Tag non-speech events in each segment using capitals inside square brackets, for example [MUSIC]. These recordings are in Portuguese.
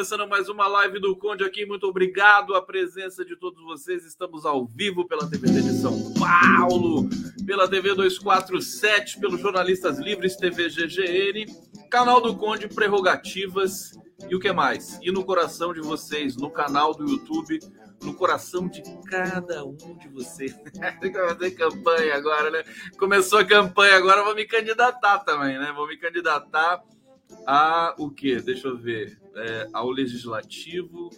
Começando mais uma live do Conde aqui. Muito obrigado a presença de todos vocês. Estamos ao vivo pela TVT de São Paulo, pela TV 247, pelos Jornalistas Livres TV GGN, canal do Conde Prerrogativas e o que mais? E no coração de vocês, no canal do YouTube, no coração de cada um de vocês. [LAUGHS] Tem que fazer campanha agora, né? Começou a campanha agora, vou me candidatar também, né? Vou me candidatar a o quê? Deixa eu ver. É, ao legislativo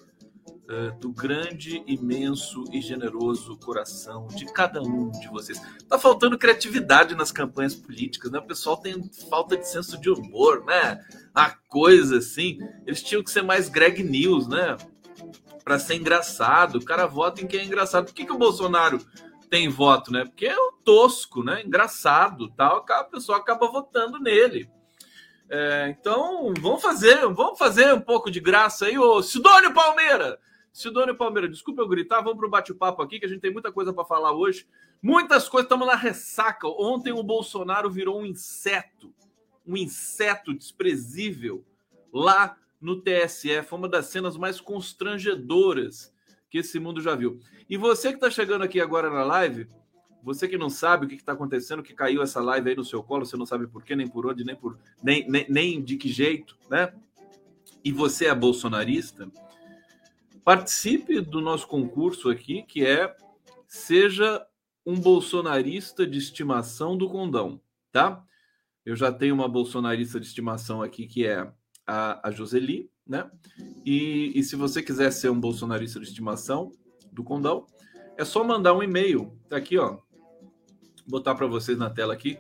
é, do grande, imenso e generoso coração de cada um de vocês. Tá faltando criatividade nas campanhas políticas, né? O pessoal tem falta de senso de humor, né? A coisa assim. Eles tinham que ser mais Greg News, né? Para ser engraçado. O cara vota em quem é engraçado. Por que, que o Bolsonaro tem voto, né? Porque é o tosco, né? Engraçado, tal. A pessoa acaba votando nele. É, então, vamos fazer, vamos fazer um pouco de graça aí, ô Sidônio Palmeira. Sidônio Palmeira, desculpa eu gritar, vamos para o bate-papo aqui, que a gente tem muita coisa para falar hoje. Muitas coisas, estamos na ressaca. Ontem o Bolsonaro virou um inseto, um inseto desprezível lá no TSE. Foi uma das cenas mais constrangedoras que esse mundo já viu. E você que está chegando aqui agora na live, você que não sabe o que está acontecendo, que caiu essa live aí no seu colo, você não sabe por quê, nem por onde, nem por nem, nem, nem de que jeito, né? E você é bolsonarista, participe do nosso concurso aqui, que é seja um bolsonarista de estimação do condão, tá? Eu já tenho uma bolsonarista de estimação aqui que é a, a Joseli, né? E, e se você quiser ser um bolsonarista de estimação do condão, é só mandar um e-mail, tá aqui, ó, botar para vocês na tela aqui.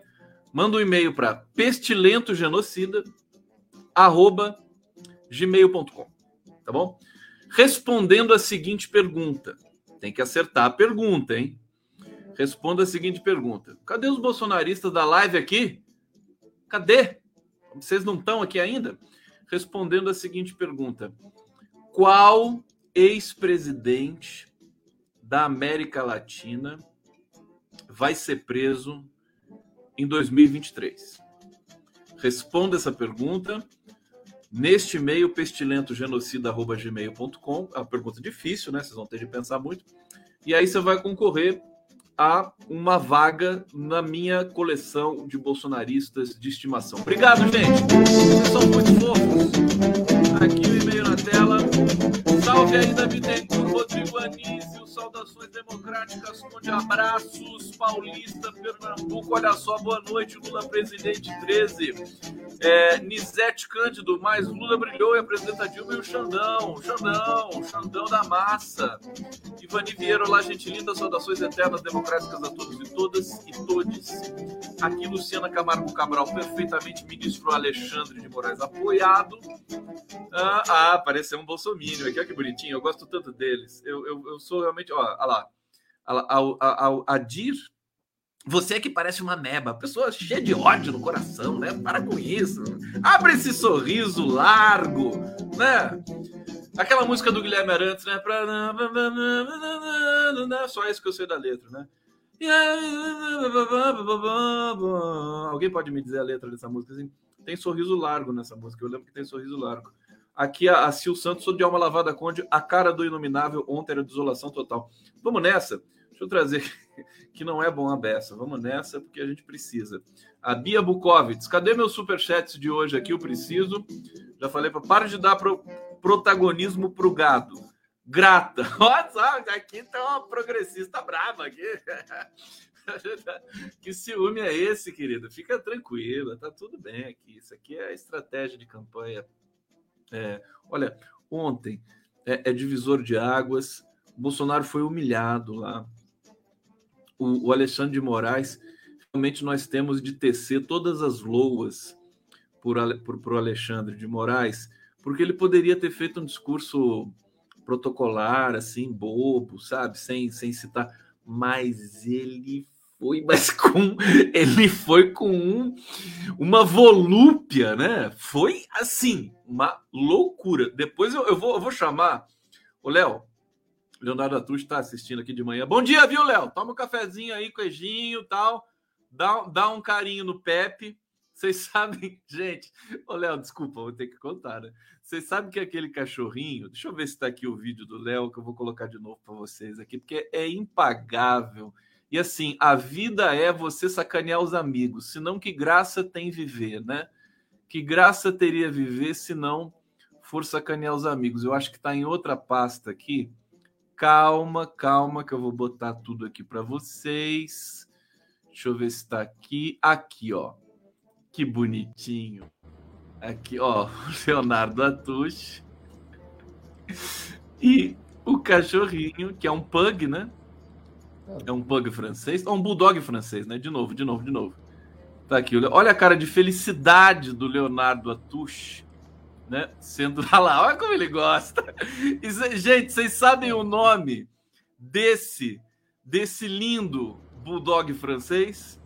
Manda um e-mail para pestilentogenocida@gmail.com, tá bom? Respondendo a seguinte pergunta. Tem que acertar a pergunta, hein? Responda a seguinte pergunta. Cadê os bolsonaristas da live aqui? Cadê? Vocês não estão aqui ainda? Respondendo a seguinte pergunta: Qual ex-presidente da América Latina vai ser preso em 2023? Responda essa pergunta neste e-mail pestilentogenocida@gmail.com. É uma pergunta difícil, né? Vocês vão ter de pensar muito. E aí você vai concorrer a uma vaga na minha coleção de bolsonaristas de estimação. Obrigado, gente. Vocês são muito fofos. Aqui o e-mail na tela. Salve aí, Davi Rodrigo Anísio, saudações democráticas, de abraços, Paulista, Pernambuco, olha só, boa noite, Lula presidente 13. É, Nizete Cândido, mas Lula brilhou e apresenta Dilma e o Xandão, Xandão, Xandão da massa. Ivani Vieira, olá, gente linda, saudações eternas democráticas a todos e todas e todes. Aqui Luciana Camargo Cabral, perfeitamente ministro Alexandre de Moraes, apoiado. Ah, ah apareceu um bolsomínio aqui, olha que bonitinho, eu gosto tanto deles. Eu, eu, eu sou realmente, ó, olha lá, ao, ao, Adir, você é que parece uma meba, pessoa cheia de ódio no coração, né? Para com isso. Abre esse sorriso largo, né? Aquela música do Guilherme Arantes, né? Pra... Só isso que eu sei da letra, né? Alguém pode me dizer a letra dessa música? Assim, tem sorriso largo nessa música. Eu lembro que tem sorriso largo. Aqui a, a Sil Santos, sou de alma lavada conde, a cara do inominável, ontem era desolação total. Vamos nessa? Deixa eu trazer [LAUGHS] que não é bom a beça. Vamos nessa porque a gente precisa. A Bia Bukovitz, cadê meus superchats de hoje aqui? Eu preciso. Já falei para para de dar pro, protagonismo pro gado. Grata. [LAUGHS] Olha aqui tá uma progressista brava aqui. [LAUGHS] que ciúme é esse, querida? Fica tranquila, tá tudo bem aqui. Isso aqui é a estratégia de campanha é, olha, ontem é, é, divisor de águas. Bolsonaro foi humilhado lá. O, o Alexandre de Moraes, realmente nós temos de tecer todas as loas por, por, por Alexandre de Moraes, porque ele poderia ter feito um discurso protocolar, assim, bobo, sabe, sem, sem citar, mas ele foi, [LAUGHS] mas com ele foi com um, uma volúpia, né? Foi assim, uma loucura. Depois eu, eu, vou, eu vou chamar o Léo. Leonardo Atush está assistindo aqui de manhã. Bom dia, viu, Léo? Toma um cafezinho aí, queijinho e tal. Dá, dá um carinho no Pepe, Vocês [LAUGHS] sabem, gente. Ô, Léo, desculpa, vou ter que contar, né? Vocês sabem que aquele cachorrinho. Deixa eu ver se está aqui o vídeo do Léo, que eu vou colocar de novo para vocês aqui, porque é impagável. E assim, a vida é você sacanear os amigos, senão que graça tem viver, né? Que graça teria viver se não for sacanear os amigos? Eu acho que está em outra pasta aqui. Calma, calma, que eu vou botar tudo aqui para vocês. Deixa eu ver se está aqui. Aqui, ó. Que bonitinho. Aqui, ó, [LAUGHS] Leonardo Atush. E o cachorrinho, que é um pug, né? É um pug francês, ou um bulldog francês, né? De novo, de novo, de novo. Tá aqui, olha a cara de felicidade do Leonardo Atush, né? Sendo [LAUGHS] lá, olha como ele gosta. Gente, vocês sabem o nome desse desse lindo bulldog francês?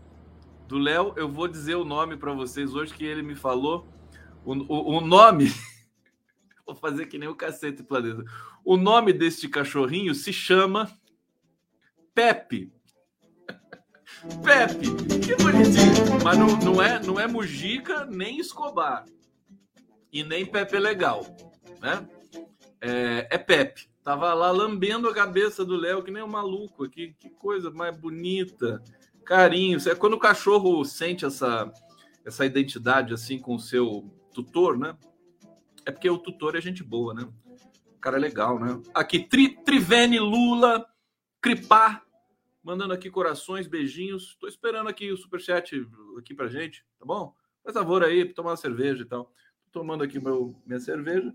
do Léo. Eu vou dizer o nome para vocês hoje que ele me falou. O, o, o nome. [LAUGHS] vou fazer que nem o cacete planeta. O nome deste cachorrinho se chama Pepe. [LAUGHS] Pepe, que bonitinho. Mas não, não, é, não é Mujica nem Escobar. E nem Pepe Legal. Né? É, é Pepe. Tava lá lambendo a cabeça do Léo, que nem um maluco aqui. Que coisa mais bonita carinho. É quando o cachorro sente essa, essa identidade assim com o seu tutor, né? É porque o tutor é gente boa, né? O cara é legal, né? Aqui, Tri, Trivene, Lula, Cripá, mandando aqui corações, beijinhos. Tô esperando aqui o superchat aqui pra gente, tá bom? Faz favor aí, tomar uma cerveja e tal. Tomando aqui meu, minha cerveja.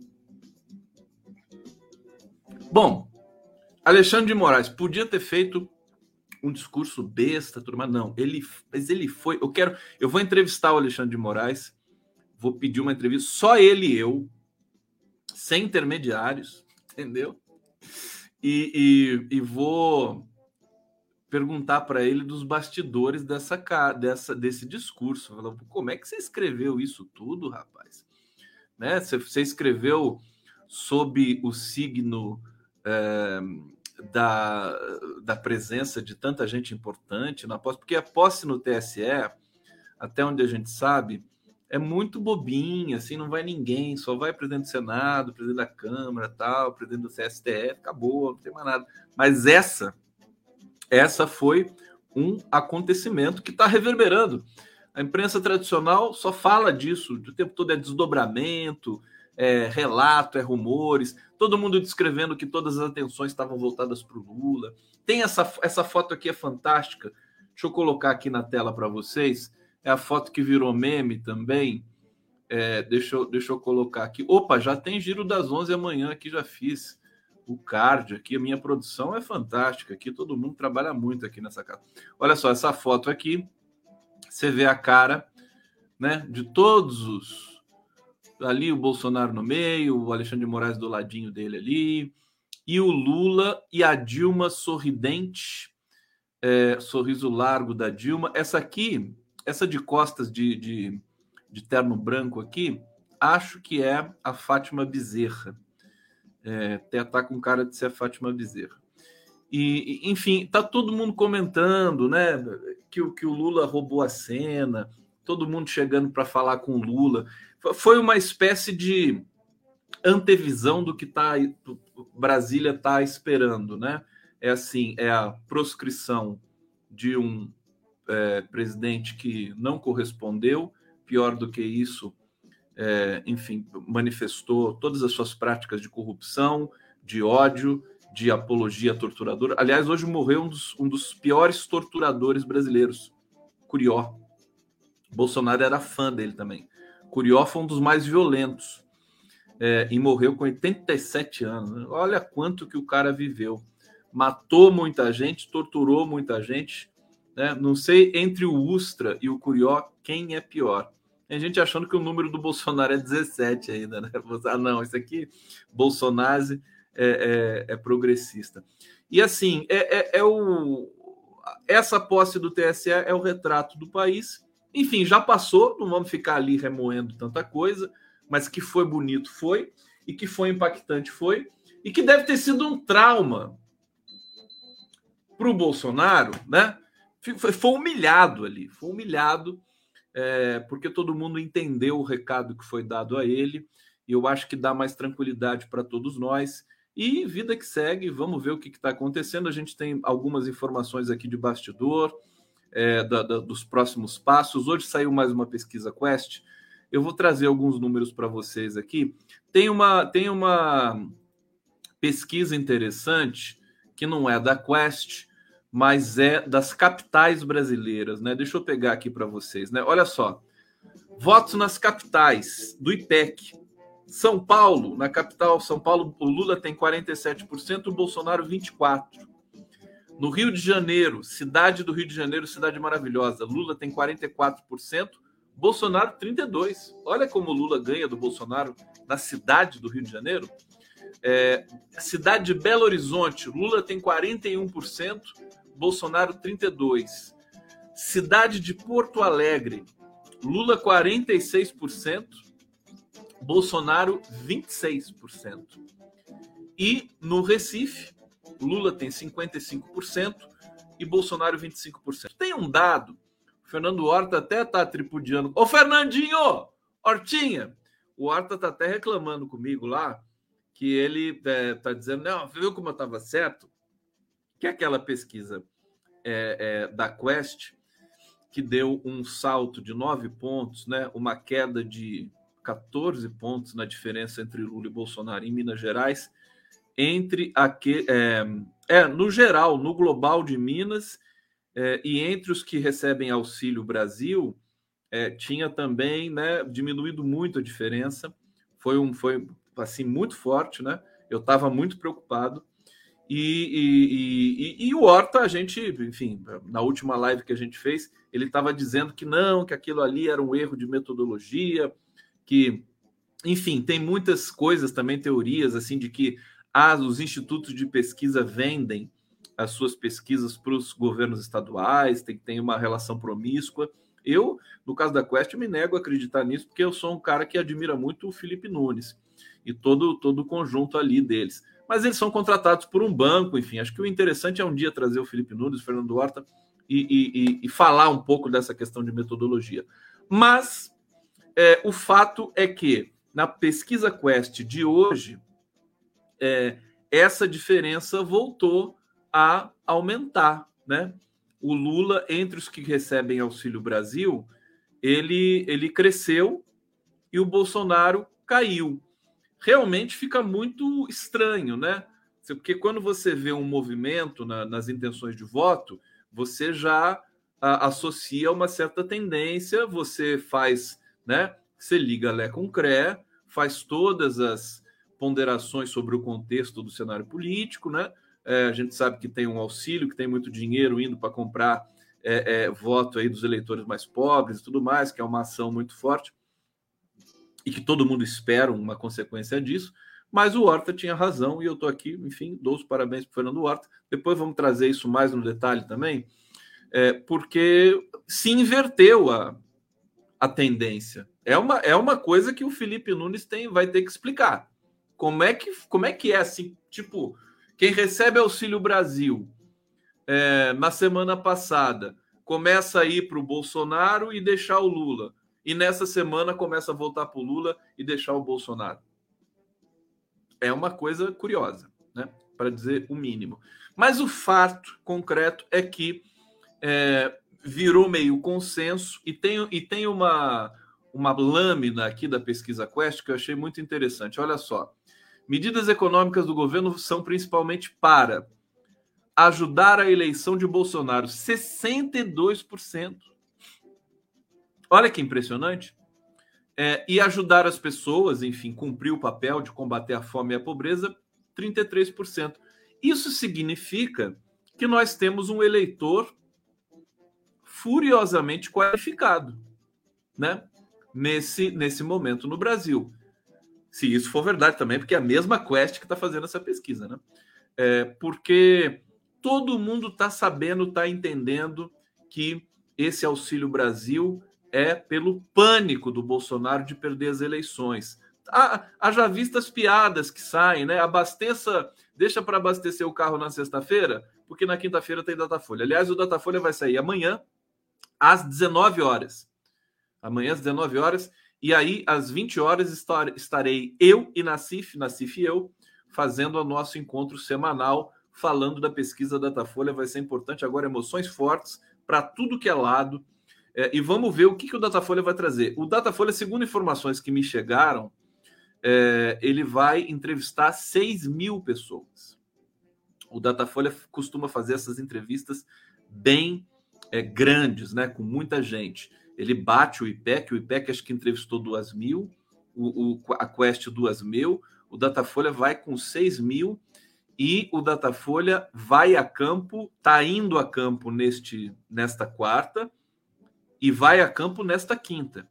Bom, Alexandre de Moraes podia ter feito um discurso besta, tudo, mas não, ele, mas ele foi. Eu quero, eu vou entrevistar o Alexandre de Moraes, vou pedir uma entrevista, só ele e eu, sem intermediários, [LAUGHS] entendeu? E, e, e vou perguntar para ele dos bastidores dessa, dessa desse discurso. Falando, como é que você escreveu isso tudo, rapaz? Né? Você, escreveu sob o signo. É, da, da presença de tanta gente importante na posse, porque a posse no TSE, até onde a gente sabe, é muito bobinha, assim, não vai ninguém, só vai presidente do Senado, presidente da Câmara, tal, presidente do CSTF, acabou, não tem mais nada. Mas essa, essa foi um acontecimento que está reverberando. A imprensa tradicional só fala disso, o tempo todo é desdobramento, é relato, é rumores, todo mundo descrevendo que todas as atenções estavam voltadas para o Lula. Tem essa, essa foto aqui, é fantástica. Deixa eu colocar aqui na tela para vocês. É a foto que virou meme também. É, deixa, eu, deixa eu colocar aqui. Opa, já tem giro das 11 amanhã aqui, já fiz o card aqui. A minha produção é fantástica aqui. Todo mundo trabalha muito aqui nessa casa. Olha só, essa foto aqui. Você vê a cara né, de todos os ali o Bolsonaro no meio, o Alexandre de Moraes do ladinho dele ali, e o Lula e a Dilma sorridente, é, sorriso largo da Dilma. Essa aqui, essa de costas de, de, de terno branco aqui, acho que é a Fátima Bezerra. É, tá com cara de ser a Fátima Bezerra. E, enfim, tá todo mundo comentando, né, que, que o Lula roubou a cena, todo mundo chegando para falar com o Lula foi uma espécie de antevisão do que tá, Brasília está esperando, né? É assim, é a proscrição de um é, presidente que não correspondeu, pior do que isso, é, enfim, manifestou todas as suas práticas de corrupção, de ódio, de apologia torturadora. Aliás, hoje morreu um dos, um dos piores torturadores brasileiros, Curió. Bolsonaro era fã dele também. Curió foi um dos mais violentos é, e morreu com 87 anos. Olha quanto que o cara viveu. Matou muita gente, torturou muita gente. Né? Não sei entre o Ustra e o Curió quem é pior. Tem gente achando que o número do Bolsonaro é 17 ainda, né? Ah, não, isso aqui, Bolsonaro é, é, é progressista. E assim, é, é, é o, essa posse do TSE é o retrato do país enfim, já passou, não vamos ficar ali remoendo tanta coisa, mas que foi bonito foi, e que foi impactante foi, e que deve ter sido um trauma para o Bolsonaro, né? Foi, foi humilhado ali, foi humilhado é, porque todo mundo entendeu o recado que foi dado a ele, e eu acho que dá mais tranquilidade para todos nós. E vida que segue, vamos ver o que está acontecendo. A gente tem algumas informações aqui de bastidor, é, da, da, dos próximos passos. Hoje saiu mais uma pesquisa Quest. Eu vou trazer alguns números para vocês aqui. Tem uma, tem uma pesquisa interessante que não é da Quest, mas é das capitais brasileiras, né? Deixa eu pegar aqui para vocês, né? Olha só. Votos nas capitais do IPEC. São Paulo, na capital São Paulo, o Lula tem 47%, o Bolsonaro 24%. No Rio de Janeiro, cidade do Rio de Janeiro, cidade maravilhosa, Lula tem 44%, Bolsonaro 32%. Olha como Lula ganha do Bolsonaro na cidade do Rio de Janeiro. É, cidade de Belo Horizonte, Lula tem 41%, Bolsonaro 32%. Cidade de Porto Alegre, Lula 46%, Bolsonaro 26%. E no Recife, Lula tem 55% e Bolsonaro 25%. Tem um dado, o Fernando Horta até está tripudiando. Ô Fernandinho, Hortinha, o Horta está até reclamando comigo lá, que ele é, tá dizendo, não, viu como eu estava certo? Que aquela pesquisa é, é, da Quest, que deu um salto de nove pontos, né, uma queda de 14 pontos na diferença entre Lula e Bolsonaro em Minas Gerais, entre aquele, é, é, no geral, no global de Minas, é, e entre os que recebem Auxílio Brasil, é, tinha também né, diminuído muito a diferença. Foi um foi assim muito forte, né? Eu estava muito preocupado. E, e, e, e, o Horta, a gente, enfim, na última live que a gente fez, ele estava dizendo que não, que aquilo ali era um erro de metodologia, que, enfim, tem muitas coisas também, teorias, assim, de que ah, os institutos de pesquisa vendem as suas pesquisas para os governos estaduais, tem que ter uma relação promíscua. Eu, no caso da Quest, me nego a acreditar nisso, porque eu sou um cara que admira muito o Felipe Nunes e todo, todo o conjunto ali deles. Mas eles são contratados por um banco, enfim. Acho que o interessante é um dia trazer o Felipe Nunes, o Fernando Horta e, e, e falar um pouco dessa questão de metodologia. Mas é, o fato é que na pesquisa Quest de hoje, é, essa diferença voltou a aumentar, né? O Lula, entre os que recebem Auxílio Brasil, ele, ele cresceu e o Bolsonaro caiu. Realmente fica muito estranho, né? Porque quando você vê um movimento na, nas intenções de voto, você já a, associa uma certa tendência, você faz né? Você liga Lé com CRE, faz todas as ponderações sobre o contexto do cenário político, né? É, a gente sabe que tem um auxílio, que tem muito dinheiro indo para comprar é, é, voto aí dos eleitores mais pobres e tudo mais, que é uma ação muito forte e que todo mundo espera uma consequência disso. Mas o Horta tinha razão e eu estou aqui, enfim, dou os parabéns para o Fernando Horta. Depois vamos trazer isso mais no detalhe também, é, porque se inverteu a, a tendência. É uma, é uma coisa que o Felipe Nunes tem, vai ter que explicar. Como é que, como é, que é assim? Tipo, quem recebe Auxílio Brasil é, na semana passada começa a ir para o Bolsonaro e deixar o Lula. E nessa semana começa a voltar para o Lula e deixar o Bolsonaro. É uma coisa curiosa, né? Para dizer o mínimo. Mas o fato concreto é que é, virou meio consenso e tem, e tem uma, uma lâmina aqui da pesquisa Quest que eu achei muito interessante. Olha só. Medidas econômicas do governo são principalmente para ajudar a eleição de Bolsonaro, 62%. Olha que impressionante. É, e ajudar as pessoas, enfim, cumprir o papel de combater a fome e a pobreza, 33%. Isso significa que nós temos um eleitor furiosamente qualificado, né? Nesse, nesse momento no Brasil. Se isso for verdade também, porque é a mesma Quest que está fazendo essa pesquisa, né? É, porque todo mundo está sabendo, está entendendo que esse Auxílio Brasil é pelo pânico do Bolsonaro de perder as eleições. Haja vista as piadas que saem, né? Abasteça, deixa para abastecer o carro na sexta-feira, porque na quinta-feira tem Datafolha. Aliás, o Datafolha vai sair amanhã, às 19 horas. Amanhã às 19 horas. E aí, às 20 horas, estarei eu e Nassif, Nassif e eu, fazendo o nosso encontro semanal, falando da pesquisa Datafolha. Vai ser importante agora, emoções fortes para tudo que é lado. É, e vamos ver o que, que o Datafolha vai trazer. O Datafolha, segundo informações que me chegaram, é, ele vai entrevistar 6 mil pessoas. O Datafolha costuma fazer essas entrevistas bem é, grandes, né, com muita gente. Ele bate o IPEC, o IPEC acho que entrevistou 2 mil, o, o, a Quest 2 mil, o Datafolha vai com 6 mil e o Datafolha vai a campo, está indo a campo neste, nesta quarta e vai a campo nesta quinta,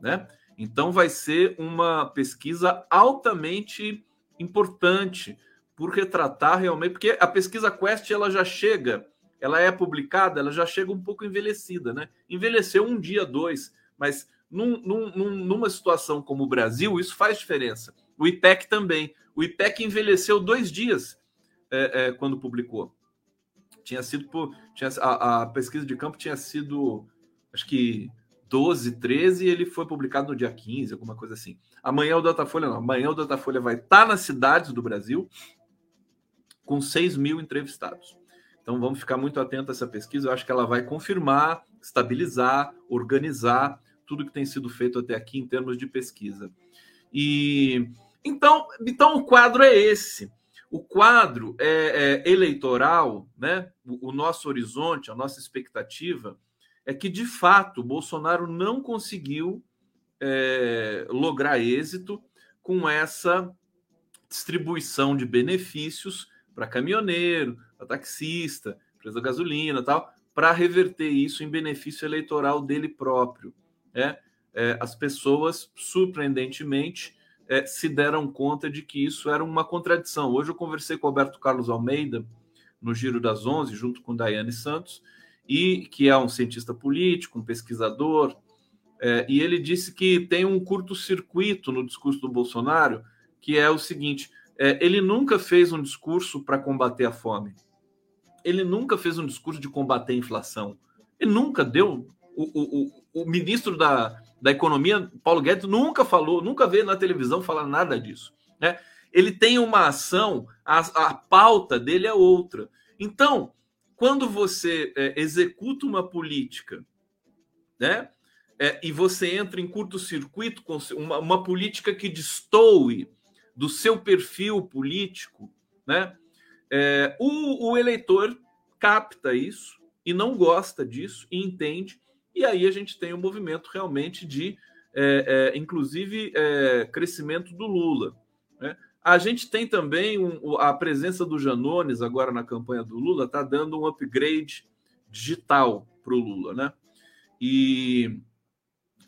né? Então vai ser uma pesquisa altamente importante por retratar realmente, porque a pesquisa Quest ela já chega, ela é publicada, ela já chega um pouco envelhecida, né? Envelheceu um dia, dois, mas num, num, numa situação como o Brasil, isso faz diferença. O IPEC também. O IPEC envelheceu dois dias é, é, quando publicou. Tinha sido por. Tinha, a, a pesquisa de campo tinha sido, acho que 12, 13 e ele foi publicado no dia 15, alguma coisa assim. Amanhã o Datafolha não. Amanhã o Datafolha vai estar nas cidades do Brasil com 6 mil entrevistados. Então vamos ficar muito atento a essa pesquisa. Eu acho que ela vai confirmar, estabilizar, organizar tudo que tem sido feito até aqui em termos de pesquisa. E então, então o quadro é esse. O quadro é, é eleitoral, né? O, o nosso horizonte, a nossa expectativa é que, de fato, Bolsonaro não conseguiu é, lograr êxito com essa distribuição de benefícios para caminhoneiro, para taxista, empresa da gasolina tal, para reverter isso em benefício eleitoral dele próprio. É, é, as pessoas, surpreendentemente, é, se deram conta de que isso era uma contradição. Hoje eu conversei com o Alberto Carlos Almeida no Giro das Onze, junto com Daiane Santos, e que é um cientista político, um pesquisador, é, e ele disse que tem um curto-circuito no discurso do Bolsonaro, que é o seguinte: é, ele nunca fez um discurso para combater a fome, ele nunca fez um discurso de combater a inflação, ele nunca deu. O, o, o, o ministro da, da Economia, Paulo Guedes, nunca falou, nunca veio na televisão falar nada disso. Né? Ele tem uma ação, a, a pauta dele é outra. Então, quando você é, executa uma política, né? É, e você entra em curto-circuito com uma, uma, política que destoe do seu perfil político, né? É, o, o, eleitor capta isso e não gosta disso e entende, e aí a gente tem um movimento realmente de, é, é inclusive, é, crescimento do Lula. Né? A gente tem também um, a presença do Janones agora na campanha do Lula, está dando um upgrade digital para o Lula, né? E,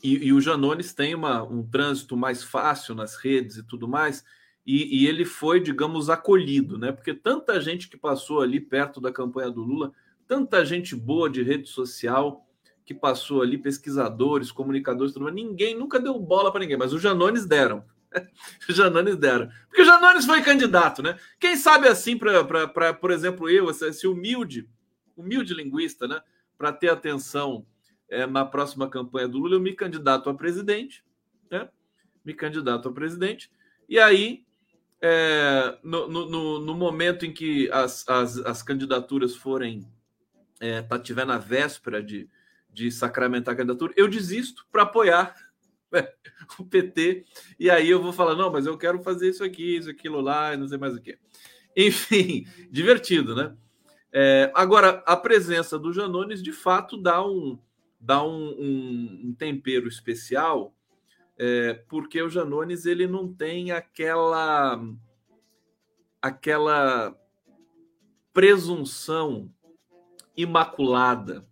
e, e, o Janones tem uma, um trânsito mais fácil nas redes e tudo mais, e, e, ele foi, digamos, acolhido, né? Porque tanta gente que passou ali perto da campanha do Lula, tanta gente boa de rede social que passou ali, pesquisadores, comunicadores, tudo ninguém nunca deu bola para ninguém, mas os Janones deram. [LAUGHS] o Janones deram. Porque o Janones foi candidato, né? Quem sabe assim, para, por exemplo, eu, esse humilde, humilde linguista, né? Para ter atenção é, na próxima campanha do Lula, eu me candidato a presidente, né? Me candidato a presidente. E aí, é, no, no, no, momento em que as, as, as candidaturas forem, é, tá, tiver na véspera de, de sacramentar a candidatura, eu desisto para apoiar o PT, e aí eu vou falar, não, mas eu quero fazer isso aqui, isso, aquilo lá, não sei mais o que. Enfim, [LAUGHS] divertido, né? É, agora, a presença do Janones, de fato, dá um, dá um, um, um tempero especial, é, porque o Janones ele não tem aquela aquela presunção imaculada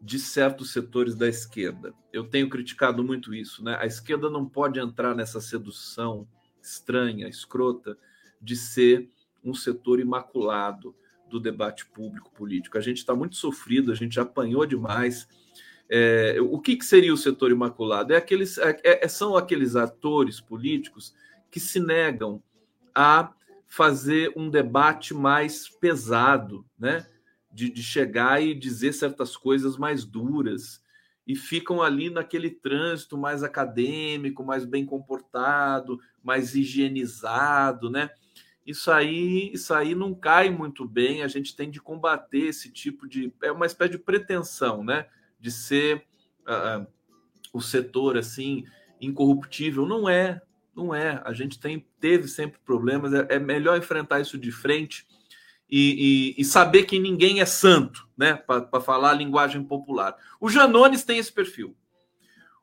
de certos setores da esquerda. Eu tenho criticado muito isso, né? A esquerda não pode entrar nessa sedução estranha, escrota, de ser um setor imaculado do debate público político. A gente está muito sofrido, a gente apanhou demais. É, o que, que, seria o setor imaculado? É aqueles, é, é, são aqueles atores políticos que se negam a fazer um debate mais pesado, né? de, de chegar e dizer certas coisas mais duras e ficam ali naquele trânsito mais acadêmico, mais bem comportado, mais higienizado, né? Isso aí, isso aí não cai muito bem. A gente tem de combater esse tipo de é uma espécie de pretensão, né? De ser uh, o setor assim incorruptível. Não é, não é. A gente tem teve sempre problemas. É, é melhor enfrentar isso de frente e, e, e saber que ninguém é santo, né? Para falar a linguagem popular. O Janones tem esse perfil.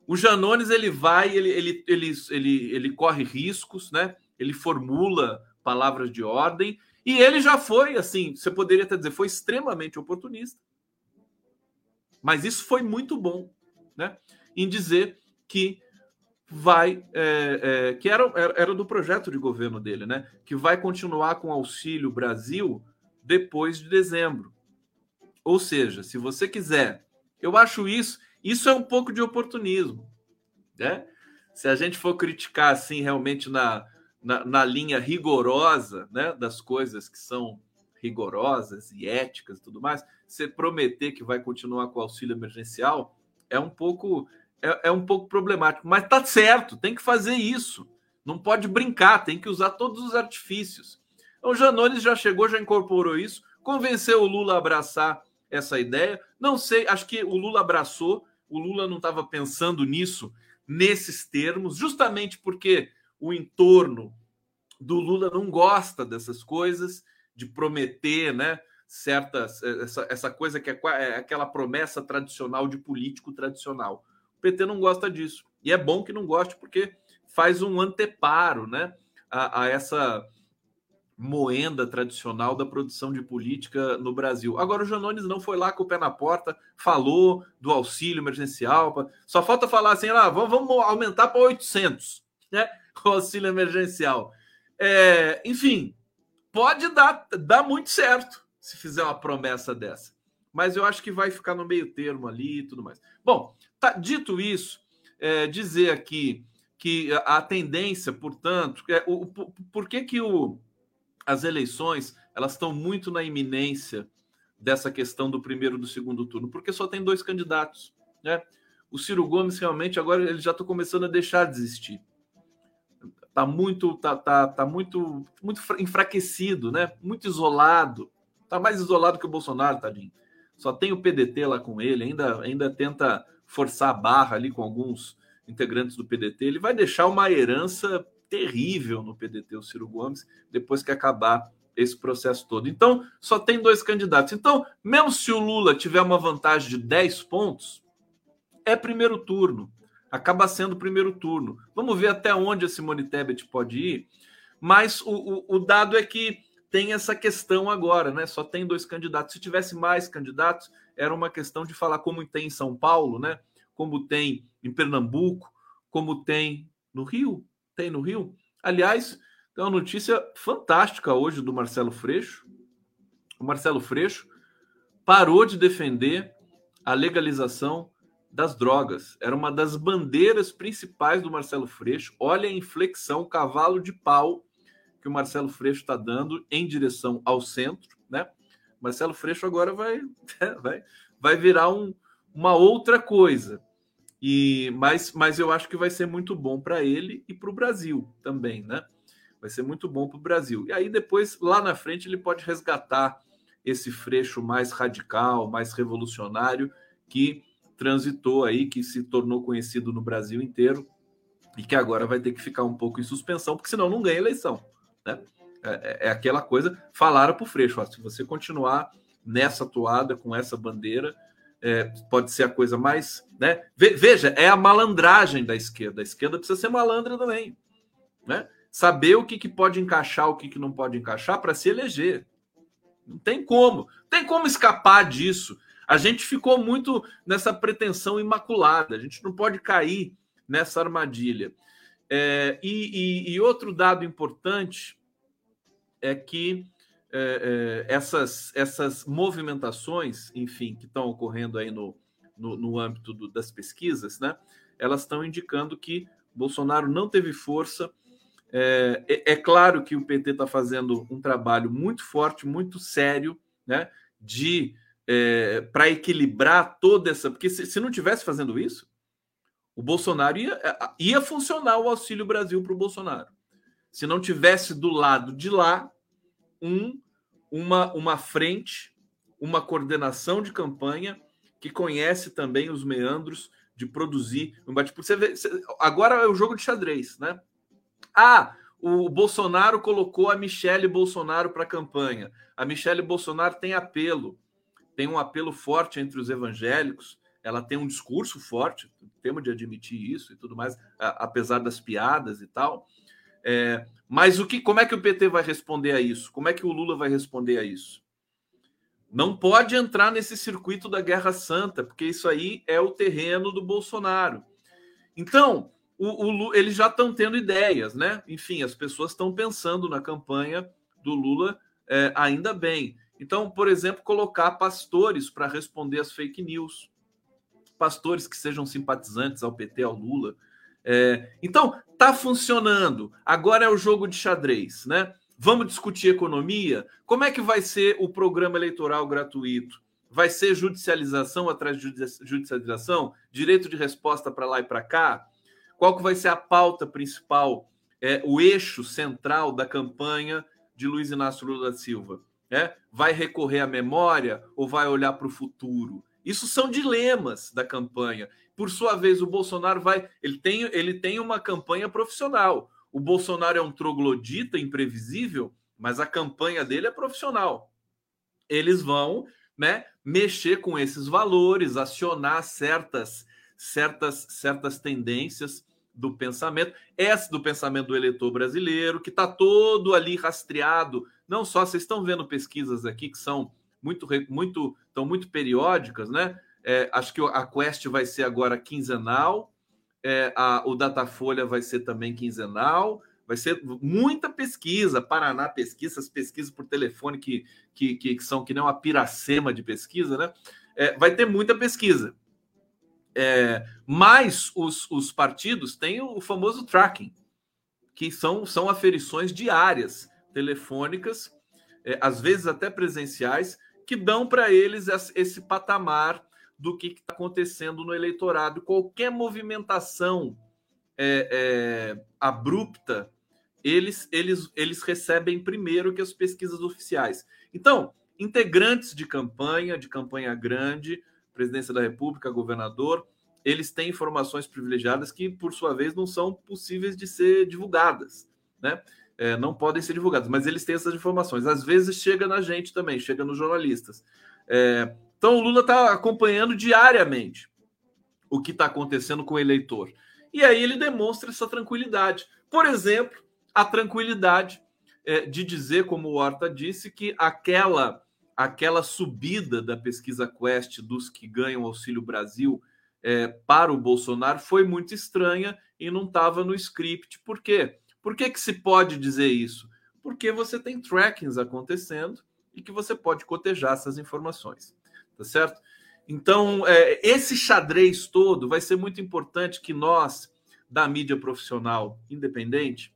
O Janones ele vai, ele, ele, ele, ele, ele corre riscos, né? Ele formula palavras de ordem e ele já foi, assim, você poderia até dizer, foi extremamente oportunista. Mas isso foi muito bom, né? Em dizer que vai, é, é, que era, era do projeto de governo dele, né? Que vai continuar com Auxílio Brasil depois de dezembro. Ou seja, se você quiser, eu acho isso, isso é um pouco de oportunismo, né? Se a gente for criticar assim realmente na, na, na linha rigorosa, né, das coisas que são rigorosas e éticas e tudo mais, você prometer que vai continuar com o auxílio emergencial é um pouco é, é um pouco problemático, mas tá certo, tem que fazer isso. Não pode brincar, tem que usar todos os artifícios. O Janones já chegou, já incorporou isso, convenceu o Lula a abraçar essa ideia. Não sei, acho que o Lula abraçou, o Lula não estava pensando nisso, nesses termos, justamente porque o entorno do Lula não gosta dessas coisas, de prometer, né? Certas, essa, essa coisa que é, é aquela promessa tradicional de político tradicional. O PT não gosta disso. E é bom que não goste, porque faz um anteparo né, a, a essa moenda tradicional da produção de política no Brasil. Agora o Janones não foi lá com o pé na porta, falou do auxílio emergencial, só falta falar assim, ah, vamos, vamos aumentar para 800, né? [LAUGHS] O auxílio emergencial. É, enfim, pode dar, dar muito certo se fizer uma promessa dessa. Mas eu acho que vai ficar no meio termo ali e tudo mais. Bom, tá, dito isso, é, dizer aqui que a tendência, portanto, é, o, o, por que, que o, as eleições elas estão muito na iminência dessa questão do primeiro e do segundo turno, porque só tem dois candidatos, né? O Ciro Gomes realmente agora ele já está começando a deixar de existir. Tá muito, tá, tá, tá muito, muito enfraquecido, né? Muito isolado. Tá mais isolado que o Bolsonaro, tadinho. Só tem o PDT lá com ele, ainda, ainda tenta forçar a barra ali com alguns integrantes do PDT. Ele vai deixar uma herança terrível no PDT, o Ciro Gomes, depois que acabar esse processo todo. Então, só tem dois candidatos. Então, mesmo se o Lula tiver uma vantagem de 10 pontos, é primeiro turno. Acaba sendo primeiro turno. Vamos ver até onde a Simone Tebet pode ir. Mas o, o, o dado é que tem essa questão agora, né? Só tem dois candidatos. Se tivesse mais candidatos, era uma questão de falar como tem em São Paulo, né? Como tem em Pernambuco, como tem no Rio, tem no Rio. Aliás, tem uma notícia fantástica hoje do Marcelo Freixo. O Marcelo Freixo parou de defender a legalização das drogas. Era uma das bandeiras principais do Marcelo Freixo. Olha a inflexão, cavalo de pau que o Marcelo Freixo está dando em direção ao centro, né? Marcelo Freixo agora vai, [LAUGHS] vai, vai virar um, uma outra coisa. E mas, mas eu acho que vai ser muito bom para ele e para o Brasil também, né? Vai ser muito bom para o Brasil. E aí depois lá na frente ele pode resgatar esse freixo mais radical, mais revolucionário que transitou aí, que se tornou conhecido no Brasil inteiro e que agora vai ter que ficar um pouco em suspensão, porque senão não ganha eleição, né? É, é, é aquela coisa, falaram para o Freixo, ó, se você continuar nessa toada, com essa bandeira, é, pode ser a coisa mais. Né? Veja, é a malandragem da esquerda. A esquerda precisa ser malandra também. Né? Saber o que, que pode encaixar, o que, que não pode encaixar para se eleger. Não tem como. Tem como escapar disso. A gente ficou muito nessa pretensão imaculada. A gente não pode cair nessa armadilha. É, e, e, e outro dado importante é que é, é, essas, essas movimentações, enfim, que estão ocorrendo aí no, no, no âmbito do, das pesquisas, né, elas estão indicando que Bolsonaro não teve força. É, é, é claro que o PT está fazendo um trabalho muito forte, muito sério, né, de é, para equilibrar toda essa. Porque se, se não tivesse fazendo isso, o Bolsonaro ia, ia funcionar o Auxílio Brasil para o Bolsonaro. Se não tivesse do lado de lá um, uma, uma frente, uma coordenação de campanha que conhece também os meandros de produzir um bate você vê, agora é o jogo de xadrez, né? Ah, o Bolsonaro colocou a Michele Bolsonaro para a campanha. A Michele Bolsonaro tem apelo, tem um apelo forte entre os evangélicos. Ela tem um discurso forte, temos de admitir isso e tudo mais, apesar das piadas e tal. É, mas o que, como é que o PT vai responder a isso? Como é que o Lula vai responder a isso? Não pode entrar nesse circuito da Guerra Santa, porque isso aí é o terreno do Bolsonaro. Então, o, o, eles já estão tendo ideias, né? Enfim, as pessoas estão pensando na campanha do Lula, é, ainda bem. Então, por exemplo, colocar pastores para responder às fake news, pastores que sejam simpatizantes ao PT, ao Lula. É, então, tá funcionando. Agora é o jogo de xadrez, né? Vamos discutir economia? Como é que vai ser o programa eleitoral gratuito? Vai ser judicialização atrás de judicialização? Direito de resposta para lá e para cá? Qual que vai ser a pauta principal, é, o eixo central da campanha de Luiz Inácio Lula da Silva? É? Vai recorrer à memória ou vai olhar para o futuro? Isso são dilemas da campanha. Por sua vez, o Bolsonaro vai. Ele tem, ele tem uma campanha profissional. O Bolsonaro é um troglodita imprevisível, mas a campanha dele é profissional. Eles vão né, mexer com esses valores, acionar certas, certas, certas tendências do pensamento, essa do pensamento do eleitor brasileiro, que está todo ali rastreado. Não só, vocês estão vendo pesquisas aqui que são muito, muito, estão muito periódicas, né? É, acho que a Quest vai ser agora quinzenal, é, a, o Datafolha vai ser também quinzenal, vai ser muita pesquisa, Paraná pesquisa, as pesquisas por telefone que, que, que são que nem uma piracema de pesquisa, né? É, vai ter muita pesquisa. É, mas os, os partidos têm o famoso tracking, que são, são aferições diárias, telefônicas, é, às vezes até presenciais, que dão para eles esse patamar do que está acontecendo no eleitorado. Qualquer movimentação é, é, abrupta, eles, eles, eles recebem primeiro que as pesquisas oficiais. Então, integrantes de campanha, de campanha grande, presidência da República, governador, eles têm informações privilegiadas que, por sua vez, não são possíveis de ser divulgadas, né? É, não podem ser divulgadas, mas eles têm essas informações. Às vezes chega na gente também, chega nos jornalistas. É, então o Lula está acompanhando diariamente o que está acontecendo com o eleitor. E aí ele demonstra essa tranquilidade. Por exemplo, a tranquilidade é, de dizer, como o Horta disse, que aquela aquela subida da pesquisa Quest dos que ganham Auxílio Brasil é, para o Bolsonaro foi muito estranha e não estava no script. Por quê? Por que, que se pode dizer isso? Porque você tem trackings acontecendo e que você pode cotejar essas informações tá certo? Então, é, esse xadrez todo vai ser muito importante que nós, da mídia profissional independente,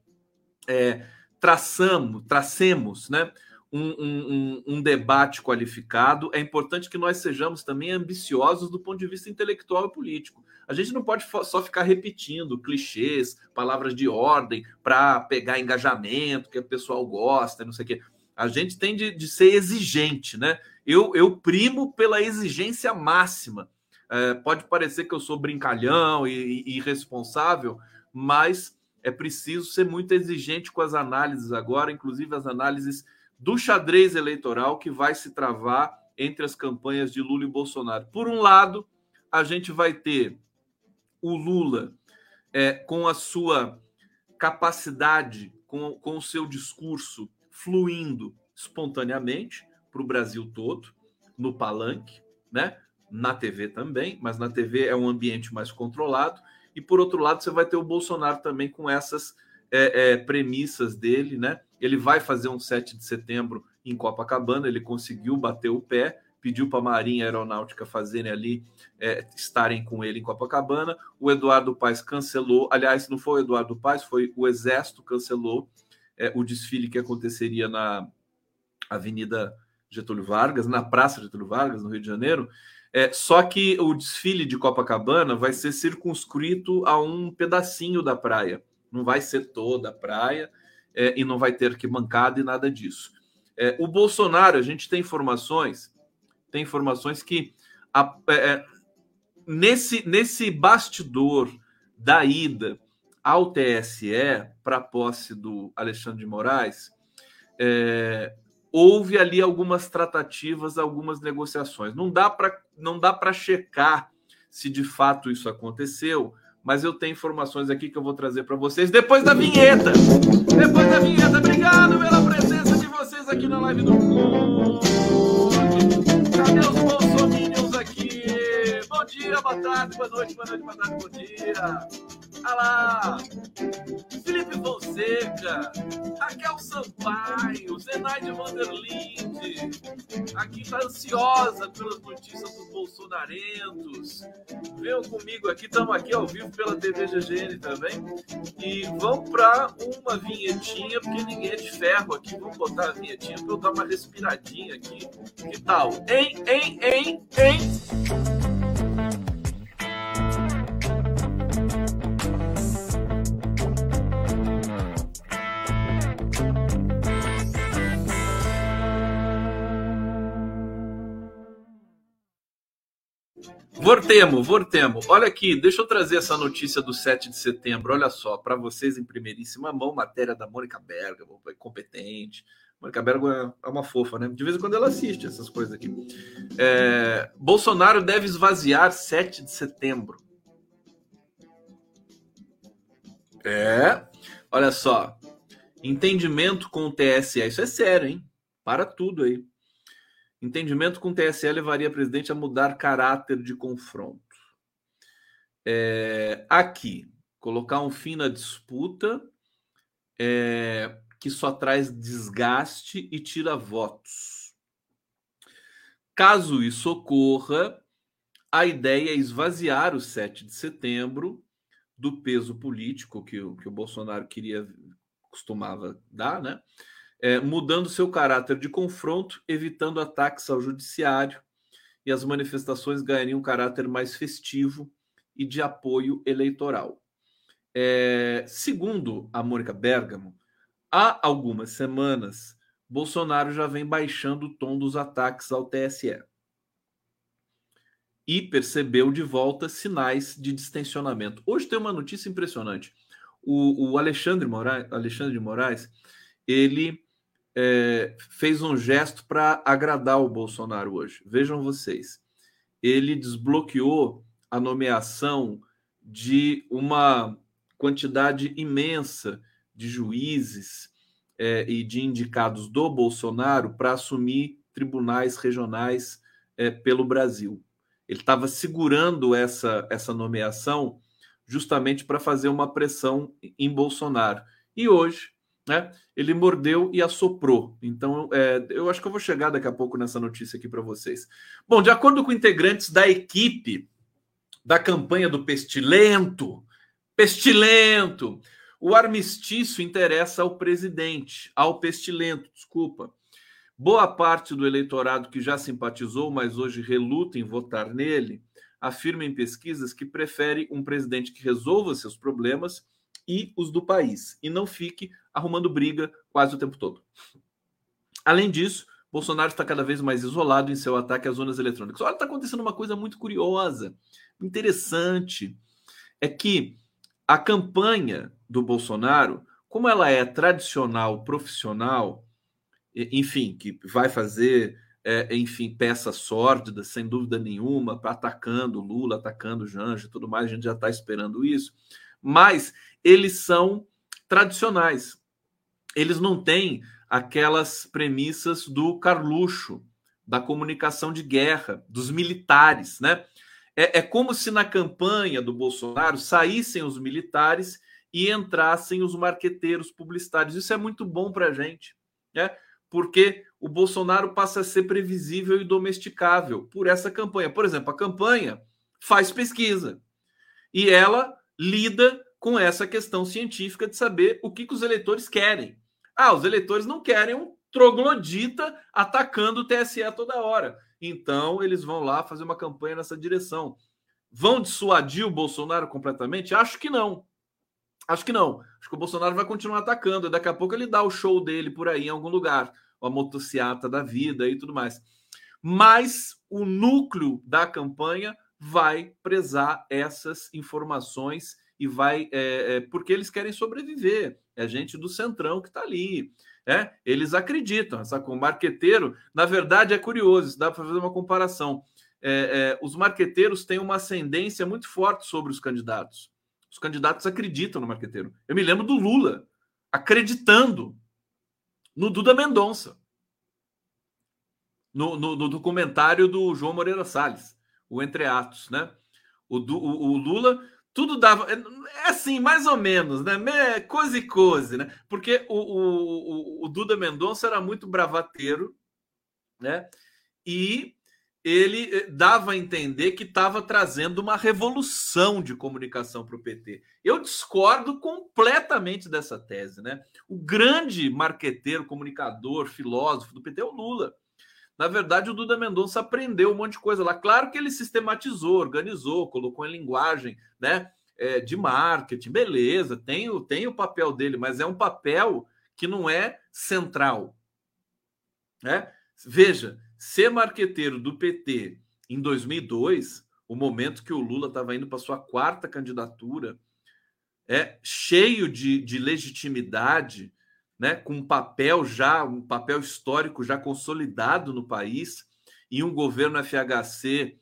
é, traçamos, tracemos né, um, um, um, debate qualificado. É importante que nós sejamos também ambiciosos do ponto de vista intelectual e político. A gente não pode só ficar repetindo clichês, palavras de ordem para pegar engajamento que o pessoal gosta, não sei o quê. A gente tem de, de ser exigente, né? eu, eu primo pela exigência máxima. É, pode parecer que eu sou brincalhão e, e irresponsável, mas é preciso ser muito exigente com as análises agora, inclusive as análises do xadrez eleitoral que vai se travar entre as campanhas de Lula e Bolsonaro. Por um lado, a gente vai ter o Lula é, com a sua capacidade, com, com o seu discurso fluindo espontaneamente, para o Brasil todo, no palanque, né? na TV também, mas na TV é um ambiente mais controlado. E por outro lado, você vai ter o Bolsonaro também com essas é, é, premissas dele, né? Ele vai fazer um 7 de setembro em Copacabana, ele conseguiu bater o pé, pediu para a Marinha Aeronáutica fazerem ali, é, estarem com ele em Copacabana. O Eduardo Paes cancelou, aliás, não foi o Eduardo Paes, foi o Exército cancelou é, o desfile que aconteceria na Avenida Getúlio Vargas, na Praça Getúlio Vargas, no Rio de Janeiro. É, só que o desfile de Copacabana vai ser circunscrito a um pedacinho da praia. Não vai ser toda a praia é, e não vai ter que bancada e nada disso. É, o Bolsonaro, a gente tem informações, tem informações que a, é, é, nesse, nesse bastidor da ida ao TSE para posse do Alexandre de Moraes, é, houve ali algumas tratativas, algumas negociações. Não dá para não dá para checar se de fato isso aconteceu, mas eu tenho informações aqui que eu vou trazer para vocês depois da vinheta. Depois da vinheta. Obrigado pela presença de vocês aqui na live do Conde. Cadê os bolsominions aqui? Bom dia, boa tarde, boa noite, boa noite, boa tarde, bom dia. Olha lá! Felipe Fonseca, Raquel Sampaio, Zenaide Vanderlinde. Aqui está ansiosa pelas notícias dos bolsonarentos. Venham comigo aqui, estamos aqui ao vivo pela TV GGN também. E vamos para uma vinhetinha, porque ninguém é de ferro aqui. Vamos botar a vinhetinha para eu dar uma respiradinha aqui. Que tal? Hein, hein, hein, hein? Vortemo, Vortemo. Olha aqui, deixa eu trazer essa notícia do 7 de setembro. Olha só, para vocês em primeiríssima mão, matéria da Mônica Bergamo, competente. Mônica Bergamo é uma fofa, né? De vez em quando ela assiste essas coisas aqui. É, Bolsonaro deve esvaziar 7 de setembro. É, olha só. Entendimento com o TSE. Isso é sério, hein? Para tudo aí. Entendimento com o TSE levaria presidente a mudar caráter de confronto. É, aqui, colocar um fim na disputa é, que só traz desgaste e tira votos. Caso isso ocorra, a ideia é esvaziar o 7 de setembro do peso político que o, que o Bolsonaro queria, costumava dar, né? É, mudando seu caráter de confronto, evitando ataques ao judiciário, e as manifestações ganhariam um caráter mais festivo e de apoio eleitoral. É, segundo a Mônica Bergamo, há algumas semanas, Bolsonaro já vem baixando o tom dos ataques ao TSE e percebeu de volta sinais de distensionamento. Hoje tem uma notícia impressionante. O, o Alexandre, Moraes, Alexandre de Moraes, ele é, fez um gesto para agradar o Bolsonaro hoje. Vejam vocês. Ele desbloqueou a nomeação de uma quantidade imensa de juízes é, e de indicados do Bolsonaro para assumir tribunais regionais é, pelo Brasil. Ele estava segurando essa, essa nomeação justamente para fazer uma pressão em Bolsonaro. E hoje né? Ele mordeu e assoprou. Então, é, eu acho que eu vou chegar daqui a pouco nessa notícia aqui para vocês. Bom, de acordo com integrantes da equipe da campanha do Pestilento, Pestilento, o armistício interessa ao presidente, ao Pestilento, desculpa. Boa parte do eleitorado que já simpatizou, mas hoje reluta em votar nele, afirma em pesquisas que prefere um presidente que resolva seus problemas e os do país, e não fique arrumando briga quase o tempo todo. Além disso, Bolsonaro está cada vez mais isolado em seu ataque às zonas eletrônicas. Olha, está acontecendo uma coisa muito curiosa, interessante, é que a campanha do Bolsonaro, como ela é tradicional, profissional, enfim, que vai fazer, é, enfim, peças sórdidas, sem dúvida nenhuma, atacando Lula, atacando Janja e tudo mais, a gente já está esperando isso mas eles são tradicionais. Eles não têm aquelas premissas do Carluxo, da comunicação de guerra, dos militares, né? É, é como se na campanha do Bolsonaro saíssem os militares e entrassem os marqueteiros publicitários. Isso é muito bom para a gente, né? Porque o Bolsonaro passa a ser previsível e domesticável por essa campanha. Por exemplo, a campanha faz pesquisa e ela lida com essa questão científica de saber o que, que os eleitores querem. Ah, os eleitores não querem um troglodita atacando o TSE toda hora. Então, eles vão lá fazer uma campanha nessa direção. Vão dissuadir o Bolsonaro completamente? Acho que não. Acho que não. Acho que o Bolsonaro vai continuar atacando. E daqui a pouco ele dá o show dele por aí em algum lugar. A motociata da vida e tudo mais. Mas o núcleo da campanha vai prezar essas informações e vai. É, é, porque eles querem sobreviver. É gente do Centrão que está ali. É, eles acreditam, sabe? O marqueteiro, na verdade, é curioso, dá para fazer uma comparação. É, é, os marqueteiros têm uma ascendência muito forte sobre os candidatos. Os candidatos acreditam no marqueteiro. Eu me lembro do Lula acreditando no Duda Mendonça, no, no, no documentário do João Moreira Salles, o Entre Atos, né? O, o, o Lula tudo dava. É assim, mais ou menos, né? Coisa e coisa, né? Porque o, o, o, Duda Mendonça era muito bravateiro, né? E ele eh, dava a entender que estava trazendo uma revolução de comunicação para o PT. Eu discordo completamente dessa tese, né? O grande marqueteiro, comunicador, filósofo do PT é o Lula. Na verdade, o Duda Mendonça aprendeu um monte de coisa lá. Claro que ele sistematizou, organizou, colocou em linguagem né, é, de marketing, beleza, tem o, tem o papel dele, mas é um papel que não é central. Né? Veja, ser marqueteiro do PT em 2002, o momento que o Lula estava indo para sua quarta candidatura, é cheio de, de legitimidade, né, com um papel já, um papel histórico já consolidado no país, e um governo FHC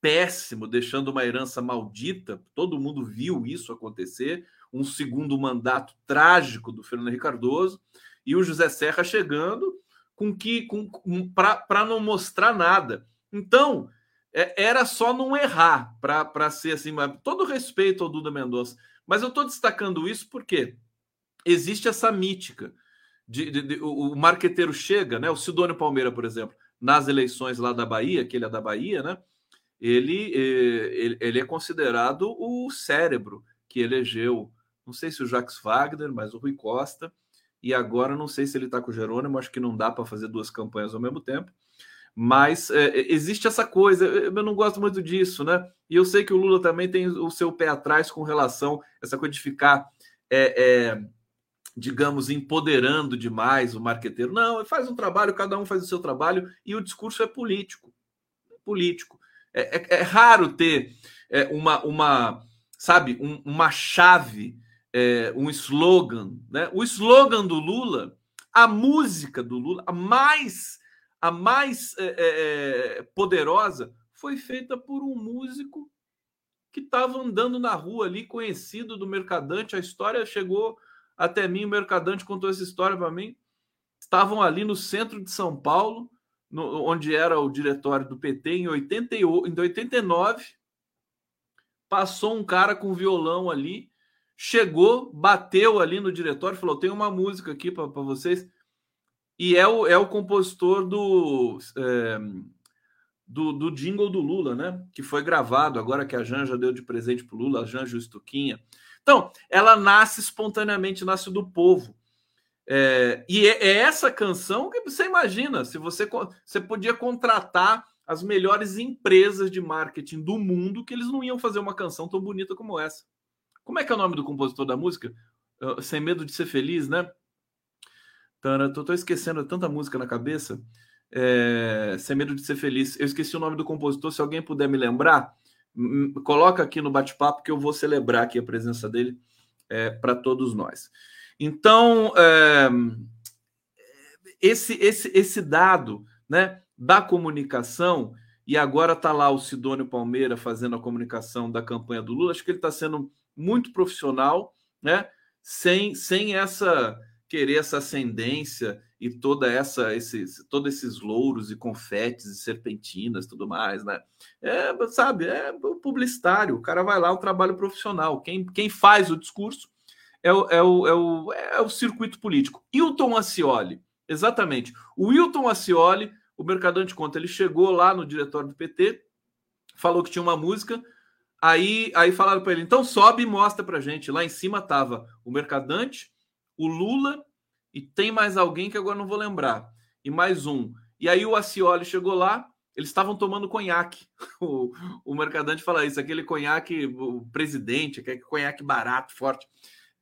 péssimo, deixando uma herança maldita. Todo mundo viu isso acontecer. Um segundo mandato trágico do Fernando Henrique Cardoso e o José Serra chegando com que com, com para não mostrar nada. Então, é, era só não errar para ser assim, todo respeito ao Duda Mendonça, mas eu estou destacando isso porque existe essa mítica de, de, de, o, marqueteiro chega, né? O Sidônio Palmeira, por exemplo, nas eleições lá da Bahia, que ele é da Bahia, né? Ele, eh, ele, ele é considerado o cérebro que elegeu, não sei se o Jacques Wagner, mas o Rui Costa, e agora não sei se ele está com o Jerônimo, acho que não dá para fazer duas campanhas ao mesmo tempo. Mas é, existe essa coisa, eu não gosto muito disso, né? E eu sei que o Lula também tem o seu pé atrás com relação a essa coisa de ficar é, é, digamos, empoderando demais o marqueteiro. Não, faz um trabalho, cada um faz o seu trabalho e o discurso é político. Político. É, é, é raro ter é, uma, uma, sabe, um, uma chave, é, um slogan. Né? O slogan do Lula, a música do Lula, a mais, a mais é, poderosa, foi feita por um músico que estava andando na rua ali, conhecido do mercadante. A história chegou até mim, o Mercadante contou essa história para mim. Estavam ali no centro de São Paulo, no, onde era o diretório do PT, em, 88, em 89. Passou um cara com violão ali, chegou, bateu ali no diretório, falou: tem uma música aqui para vocês. E é o, é o compositor do, é, do, do jingle do Lula, né? Que foi gravado agora que a Janja deu de presente para o Lula, a Janja Estuquinha. Então, ela nasce espontaneamente, nasce do povo. É, e é, é, essa canção que você imagina, se você, você podia contratar as melhores empresas de marketing do mundo, que eles não iam fazer uma canção tão bonita como essa. Como é que é o nome do compositor da música? Sem Medo de Ser Feliz, né? Tô, tô esquecendo tanta música na cabeça. É, Sem Medo de Ser Feliz. Eu esqueci o nome do compositor, se alguém puder me lembrar, coloca aqui no bate-papo que eu vou celebrar aqui a presença dele é, para todos nós. Então, é, esse, esse, esse dado né, da comunicação, e agora está lá o Sidônio Palmeira fazendo a comunicação da campanha do Lula, acho que ele está sendo muito profissional, né, sem, sem essa querer essa ascendência e toda essa esses todos esses louros e confetes e serpentinas tudo mais né? É, sabe é publicitário o cara vai lá um trabalho profissional. Quem, quem faz o discurso é o, é o, é o, é o circuito político. Hilton Ascioli exatamente. O Hilton Ascioli o mercadante conta ele chegou lá no diretório do PT falou que tinha uma música aí aí falaram para ele então sobe e mostra para gente. Lá em cima tava o mercadante o Lula e tem mais alguém que agora não vou lembrar. E mais um. E aí o Acioli chegou lá, eles estavam tomando conhaque. [LAUGHS] O, o mercadante fala isso, aquele conhaque, o presidente, aquele conhaque barato, forte.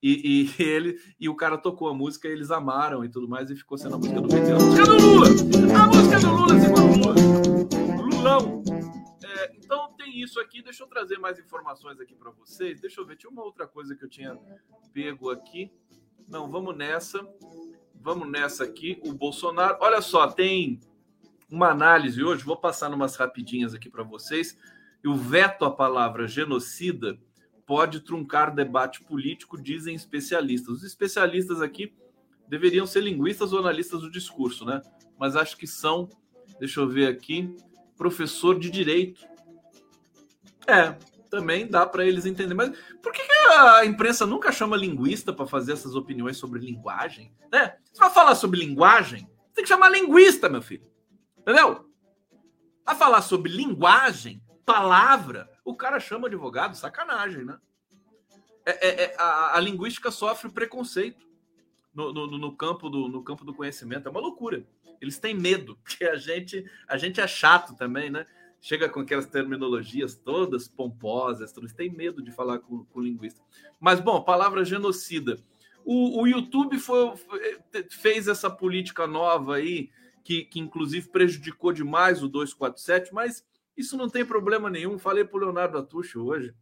E, e, [LAUGHS] ele e o cara tocou a música, eles amaram e tudo mais, e ficou sendo a música do PT. A música do Lula! A música do Lula, segundo Lula! Lulão! É, então tem isso aqui, deixa eu trazer mais informações aqui para vocês. Deixa eu ver, tinha uma outra coisa que eu tinha pego aqui. Não, vamos nessa. Vamos nessa aqui. O Bolsonaro. Olha só, tem uma análise hoje, vou passar umas rapidinhas aqui para vocês. E o veto à palavra genocida pode truncar debate político, dizem especialistas. Os especialistas aqui deveriam ser linguistas ou analistas do discurso, né? Mas acho que são, deixa eu ver aqui, professor de direito. É, também dá para eles entender. Mas por que, a imprensa nunca chama linguista para fazer essas opiniões sobre linguagem? Né? Você vai falar sobre linguagem, tem que chamar linguista, meu filho. Entendeu? A falar sobre linguagem, palavra, o cara chama advogado, sacanagem, né? É, é, é a, a, linguística sofre preconceito no, no, no, campo do, no campo do conhecimento. É uma loucura. Eles têm medo, [LAUGHS] porque a gente, a gente é chato também, né? Chega com aquelas terminologias todas pomposas, eles têm medo de falar com, com linguista. Mas, bom, palavra genocida. O, o YouTube foi, fez essa política nova aí que, que inclusive prejudicou demais o 247, mas isso não tem problema nenhum. Falei para o Leonardo Atucho hoje.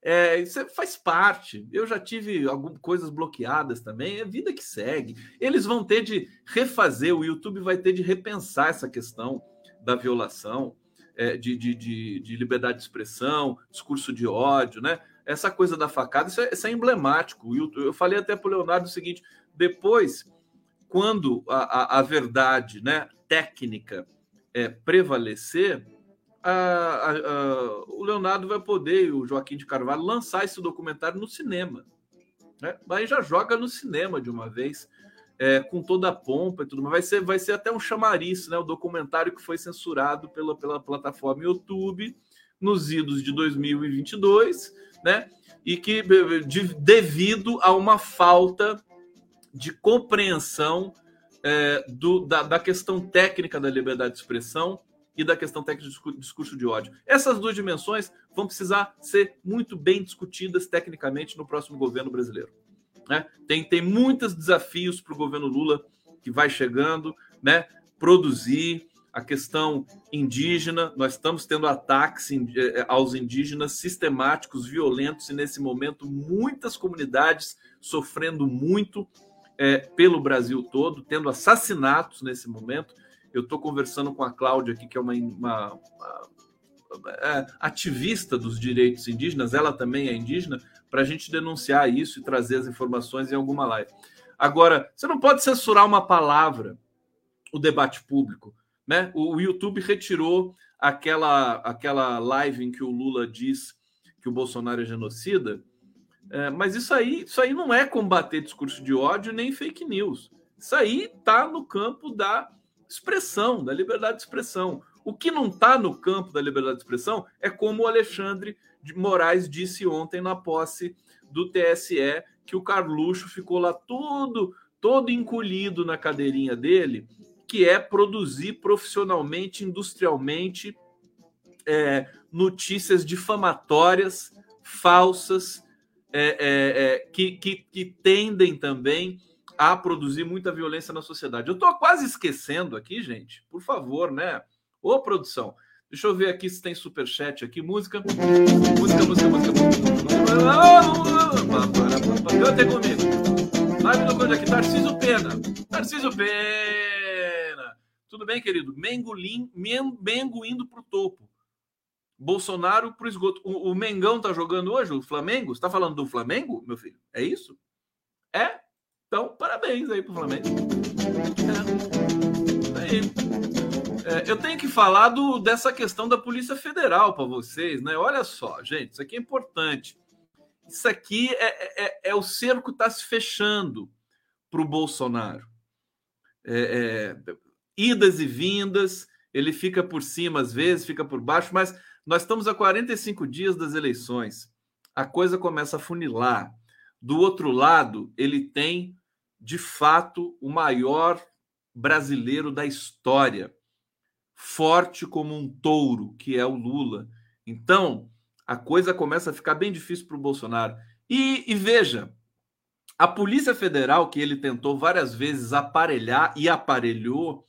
É, isso é, faz parte. Eu já tive algumas coisas bloqueadas também. É vida que segue. Eles vão ter de refazer, o YouTube vai ter de repensar essa questão da violação é, de, de, de, de, liberdade de expressão, discurso de ódio, né? Essa coisa da facada, isso é, isso é emblemático. Eu falei até para o Leonardo o seguinte: depois quando a, a, a verdade né, técnica é, prevalecer, a, o Leonardo vai poder, o Joaquim de Carvalho, lançar esse documentário no cinema. Né? Aí já joga no cinema de uma vez, é, com toda a pompa e tudo mais. Vai ser, vai ser até um chamariz, né? o documentário que foi censurado pela, pela plataforma YouTube nos idos de 2022, né? E que de, devido a uma falta de compreensão é, do, da, da, questão técnica da liberdade de expressão e da questão técnica do discurso de ódio. Essas duas dimensões vão precisar ser muito bem discutidas tecnicamente no próximo governo brasileiro. Né? Tem, tem muitos desafios para o governo Lula que vai chegando, né? produzir a questão indígena. Nós estamos tendo ataques é, aos indígenas sistemáticos, violentos, e nesse momento muitas comunidades sofrendo muito é, pelo Brasil todo, tendo assassinatos nesse momento. Eu estou conversando com a Cláudia aqui, que é uma, uma, uma é, ativista dos direitos indígenas, ela também é indígena, para a gente denunciar isso e trazer as informações em alguma live. Agora, você não pode censurar uma palavra, o debate público. Né? O, YouTube retirou aquela, aquela live em que o Lula diz que o Bolsonaro é genocida, é, mas isso aí, isso aí não é combater discurso de ódio nem fake news. Isso aí está no campo da expressão, da liberdade de expressão. O que não está no campo da liberdade de expressão é como o Alexandre de Moraes disse ontem na posse do TSE, que o Carluxo ficou lá todo, todo encolhido na cadeirinha dele, que é produzir profissionalmente, industrialmente, é, notícias difamatórias, falsas, é, é, é, que, que, que tendem também a produzir muita violência na sociedade. Eu estou quase esquecendo aqui, gente, por favor, né? Ô, produção, deixa eu ver aqui se tem superchat aqui. Música, música, música, música. Canta comigo. Live do Conde aqui, Tarcísio Pena. Tarcísio Pena. Tudo bem, querido? Mengo, lim, Mengo indo para o topo. Bolsonaro para o esgoto. O, Mengão tá jogando hoje, o Flamengo? Você tá falando do Flamengo, meu filho? É isso? É? Então, parabéns aí pro Flamengo. É. É, eu tenho que falar do, dessa questão da Polícia Federal para vocês, né? Olha só, gente, isso aqui é importante. Isso aqui é, é, é, é o cerco está se fechando para o Bolsonaro. É, é, idas e vindas, ele fica por cima às vezes, fica por baixo, mas nós estamos a 45 dias das eleições. A coisa começa a funilar. Do outro lado, ele tem de fato, o maior brasileiro da história, forte como um touro, que é o Lula. Então, a coisa começa a ficar bem difícil para o Bolsonaro. E, e, veja, a Polícia Federal, que ele tentou várias vezes aparelhar e aparelhou,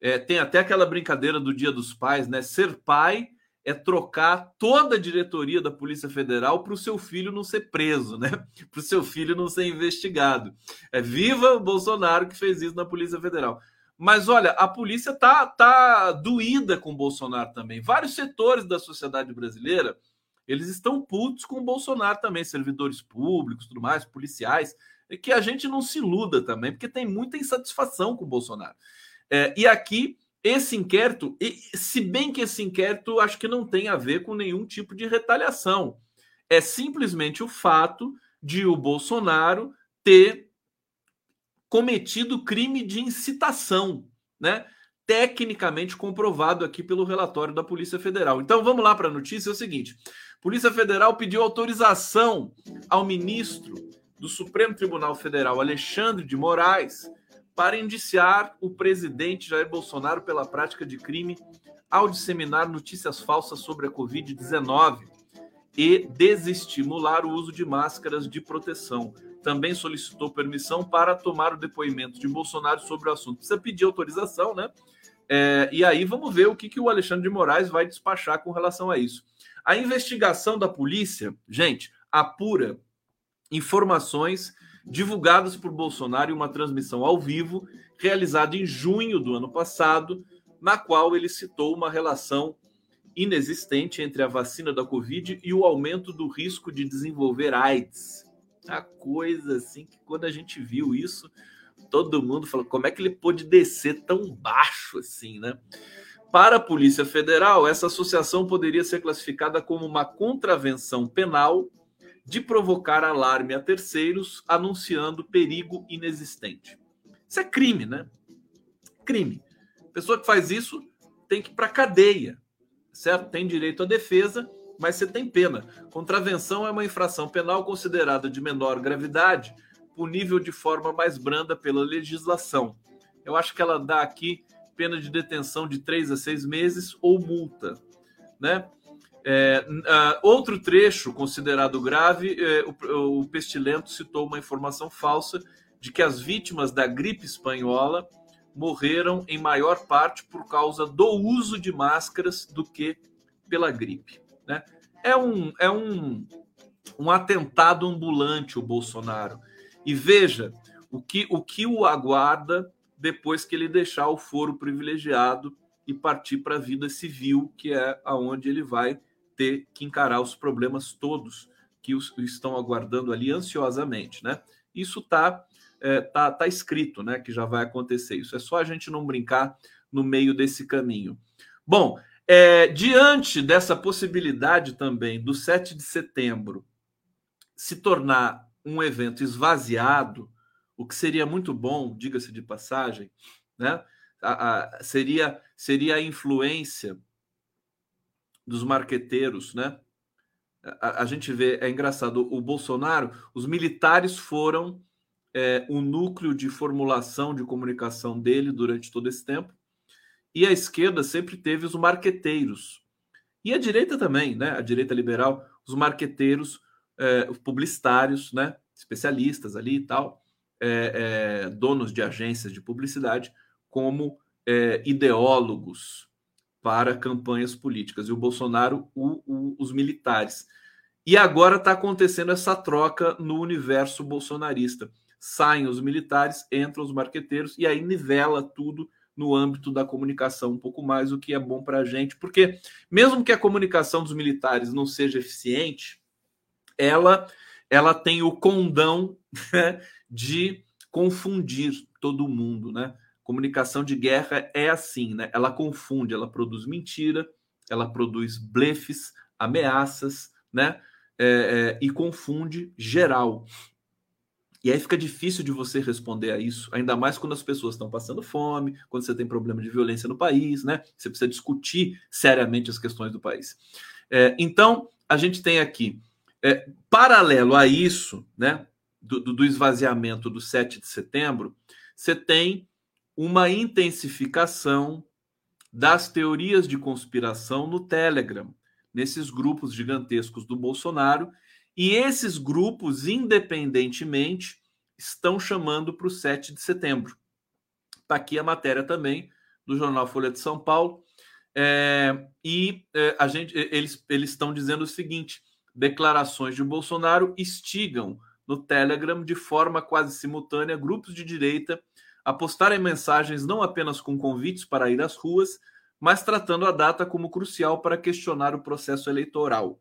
é, tem até aquela brincadeira do Dia dos Pais, né? Ser pai é trocar toda a diretoria da Polícia Federal para o seu filho não ser preso, né? Para o seu filho não ser investigado. É viva o Bolsonaro que fez isso na Polícia Federal. Mas olha, a polícia tá, tá doída com o Bolsonaro também. Vários setores da sociedade brasileira eles estão putos com o Bolsonaro também, servidores públicos, tudo mais, policiais, que a gente não se iluda também, porque tem muita insatisfação com o Bolsonaro. É, e aqui esse inquérito, se bem que esse inquérito acho que não tem a ver com nenhum tipo de retaliação, é simplesmente o fato de o Bolsonaro ter cometido crime de incitação, né? Tecnicamente comprovado aqui pelo relatório da Polícia Federal. Então vamos lá para a notícia: é o seguinte: Polícia Federal pediu autorização ao ministro do Supremo Tribunal Federal, Alexandre de Moraes, para indiciar o presidente Jair Bolsonaro pela prática de crime ao disseminar notícias falsas sobre a Covid-19 e desestimular o uso de máscaras de proteção. Também solicitou permissão para tomar o depoimento de Bolsonaro sobre o assunto. Precisa pedir autorização, né? É, e aí vamos ver o que, que o Alexandre de Moraes vai despachar com relação a isso. A investigação da polícia, gente, apura informações divulgadas por Bolsonaro em uma transmissão ao vivo realizada em junho do ano passado, na qual ele citou uma relação inexistente entre a vacina da Covid e o aumento do risco de desenvolver AIDS. A coisa assim que quando a gente viu isso, todo mundo falou: como é que ele pôde descer tão baixo assim, né? Para a Polícia Federal, essa associação poderia ser classificada como uma contravenção penal de provocar alarme a terceiros anunciando perigo inexistente. Isso é crime, né? Crime. pessoa que faz isso tem que ir para cadeia, certo? Tem direito à defesa, mas você tem pena. Contravenção é uma infração penal considerada de menor gravidade, punível de forma mais branda pela legislação. Eu acho que ela dá aqui pena de detenção de três a seis meses ou multa, né? É, uh, outro trecho considerado grave, é, o, o Pestilento citou uma informação falsa de que as vítimas da gripe espanhola morreram em maior parte por causa do uso de máscaras do que pela gripe. Né? É, um, é um, um atentado ambulante o Bolsonaro. E veja o que o, que o aguarda depois que ele deixar o foro privilegiado e partir para a vida civil, que é aonde ele vai ter que encarar os problemas todos que os, estão aguardando ali ansiosamente, né? Isso tá, é, tá, tá escrito, né? Que já vai acontecer. Isso é só a gente não brincar no meio desse caminho. Bom, é, diante dessa possibilidade também do 7 de setembro se tornar um evento esvaziado, o que seria muito bom, diga-se de passagem, né? A, a, seria, seria a influência dos marqueteiros, né? A, a, gente vê, é engraçado, o Bolsonaro, os militares foram é, o núcleo de formulação de comunicação dele durante todo esse tempo, e a esquerda sempre teve os marqueteiros. E a direita também, né? A direita liberal, os marqueteiros, é, os publicitários, né? Especialistas ali e tal, é, é donos de agências de publicidade, como ideólogos para campanhas políticas, e o Bolsonaro, o, o, os militares. E agora está acontecendo essa troca no universo bolsonarista. Saem os militares, entram os marqueteiros, e aí nivela tudo no âmbito da comunicação um pouco mais, o que é bom para a gente, porque mesmo que a comunicação dos militares não seja eficiente, ela, ela tem o condão né, de confundir todo mundo, né? Comunicação de guerra é assim, né? Ela confunde, ela produz mentira, ela produz blefes, ameaças, né? É, é, e confunde geral. E aí fica difícil de você responder a isso, ainda mais quando as pessoas estão passando fome, quando você tem problema de violência no país, né? Você precisa discutir seriamente as questões do país. É, então, a gente tem aqui, é, paralelo a isso, né? do, do esvaziamento do 7 de setembro, você tem uma intensificação das teorias de conspiração no Telegram, nesses grupos gigantescos do Bolsonaro, e esses grupos, independentemente, estão chamando para o 7 de setembro. Está aqui a matéria também do jornal Folha de São Paulo. É, e é, a gente, eles, eles estão dizendo o seguinte: declarações de Bolsonaro instigam no Telegram de forma quase simultânea grupos de direita a postarem mensagens não apenas com convites para ir às ruas, mas tratando a data como crucial para questionar o processo eleitoral.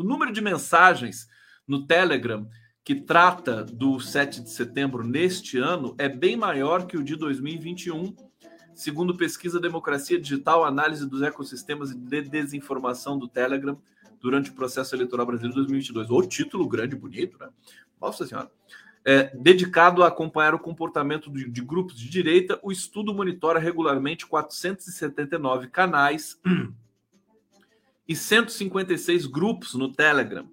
O número de mensagens no Telegram que trata do 7 de setembro neste ano é bem maior que o de 2021, segundo pesquisa Democracia Digital, análise dos ecossistemas de desinformação do Telegram durante o processo eleitoral brasileiro 2022. O título grande bonito, né? Nossa Senhora é, dedicado a acompanhar o comportamento de, de, grupos de direita, o estudo monitora regularmente 479 canais [CLEARS THROAT] e 156 grupos no Telegram.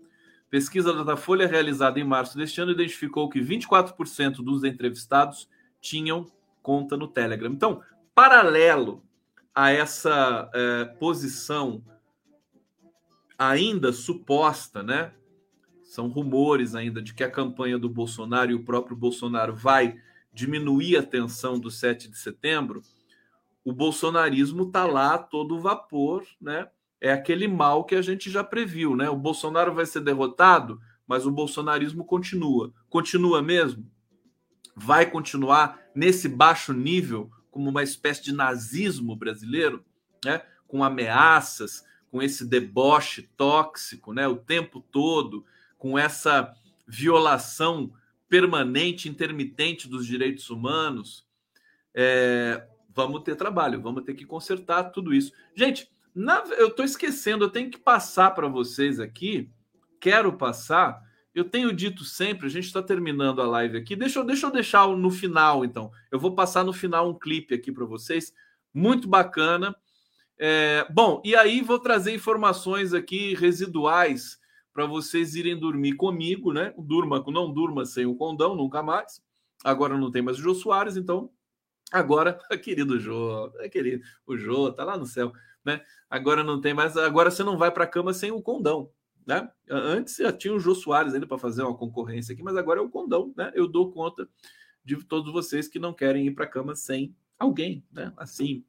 Pesquisa da Datafolha realizada em março deste ano identificou que 24% dos entrevistados tinham conta no Telegram. Então, paralelo a essa é, posição ainda suposta, né, são rumores ainda de que a campanha do Bolsonaro e o próprio Bolsonaro vai diminuir a tensão do 7 de setembro, o bolsonarismo está lá todo vapor, né? É aquele mal que a gente já previu, né? O Bolsonaro vai ser derrotado, mas o bolsonarismo continua. Continua mesmo? Vai continuar nesse baixo nível, como uma espécie de nazismo brasileiro, né? Com ameaças, com esse deboche tóxico, né? O tempo todo, com essa violação permanente, intermitente dos direitos humanos, é, vamos ter trabalho, vamos ter que consertar tudo isso. Gente, na, eu estou esquecendo, eu tenho que passar para vocês aqui, quero passar. Eu tenho dito sempre, a gente está terminando a live aqui. Deixa eu, deixa eu deixar no final, então. Eu vou passar no final um clipe aqui para vocês, muito bacana. É, bom, e aí vou trazer informações aqui residuais para vocês irem dormir comigo, né? Durma, não durma sem o condão, nunca mais. Agora não tem mais o Jô Soares, então agora, [LAUGHS] querido Jô, querido, o Jô tá lá no céu, né? Agora não tem mais, agora você não vai para a cama sem o condão, né? Antes já tinha o Jô Soares ainda para fazer uma concorrência aqui, mas agora é o condão, né? Eu dou conta de todos vocês que não querem ir para a cama sem alguém, né? Assim,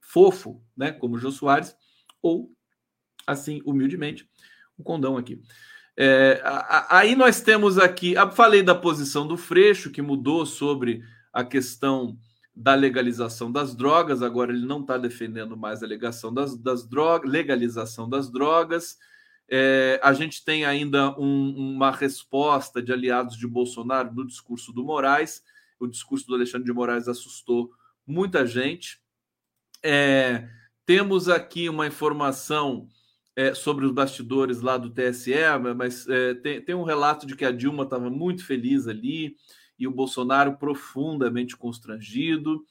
fofo, né? Como o Jô Soares, ou assim, humildemente, o condão aqui. É, aí nós temos aqui, falei da posição do Freixo, que mudou sobre a questão da legalização das drogas, agora ele não está defendendo mais a das, das drogas, legalização das drogas. É, a gente tem ainda um, uma resposta de aliados de Bolsonaro no discurso do Moraes. O discurso do Alexandre de Moraes assustou muita gente. É, temos aqui uma informação é, sobre os bastidores lá do TSE, mas é, tem, tem um relato de que a Dilma estava muito feliz ali e o Bolsonaro profundamente constrangido.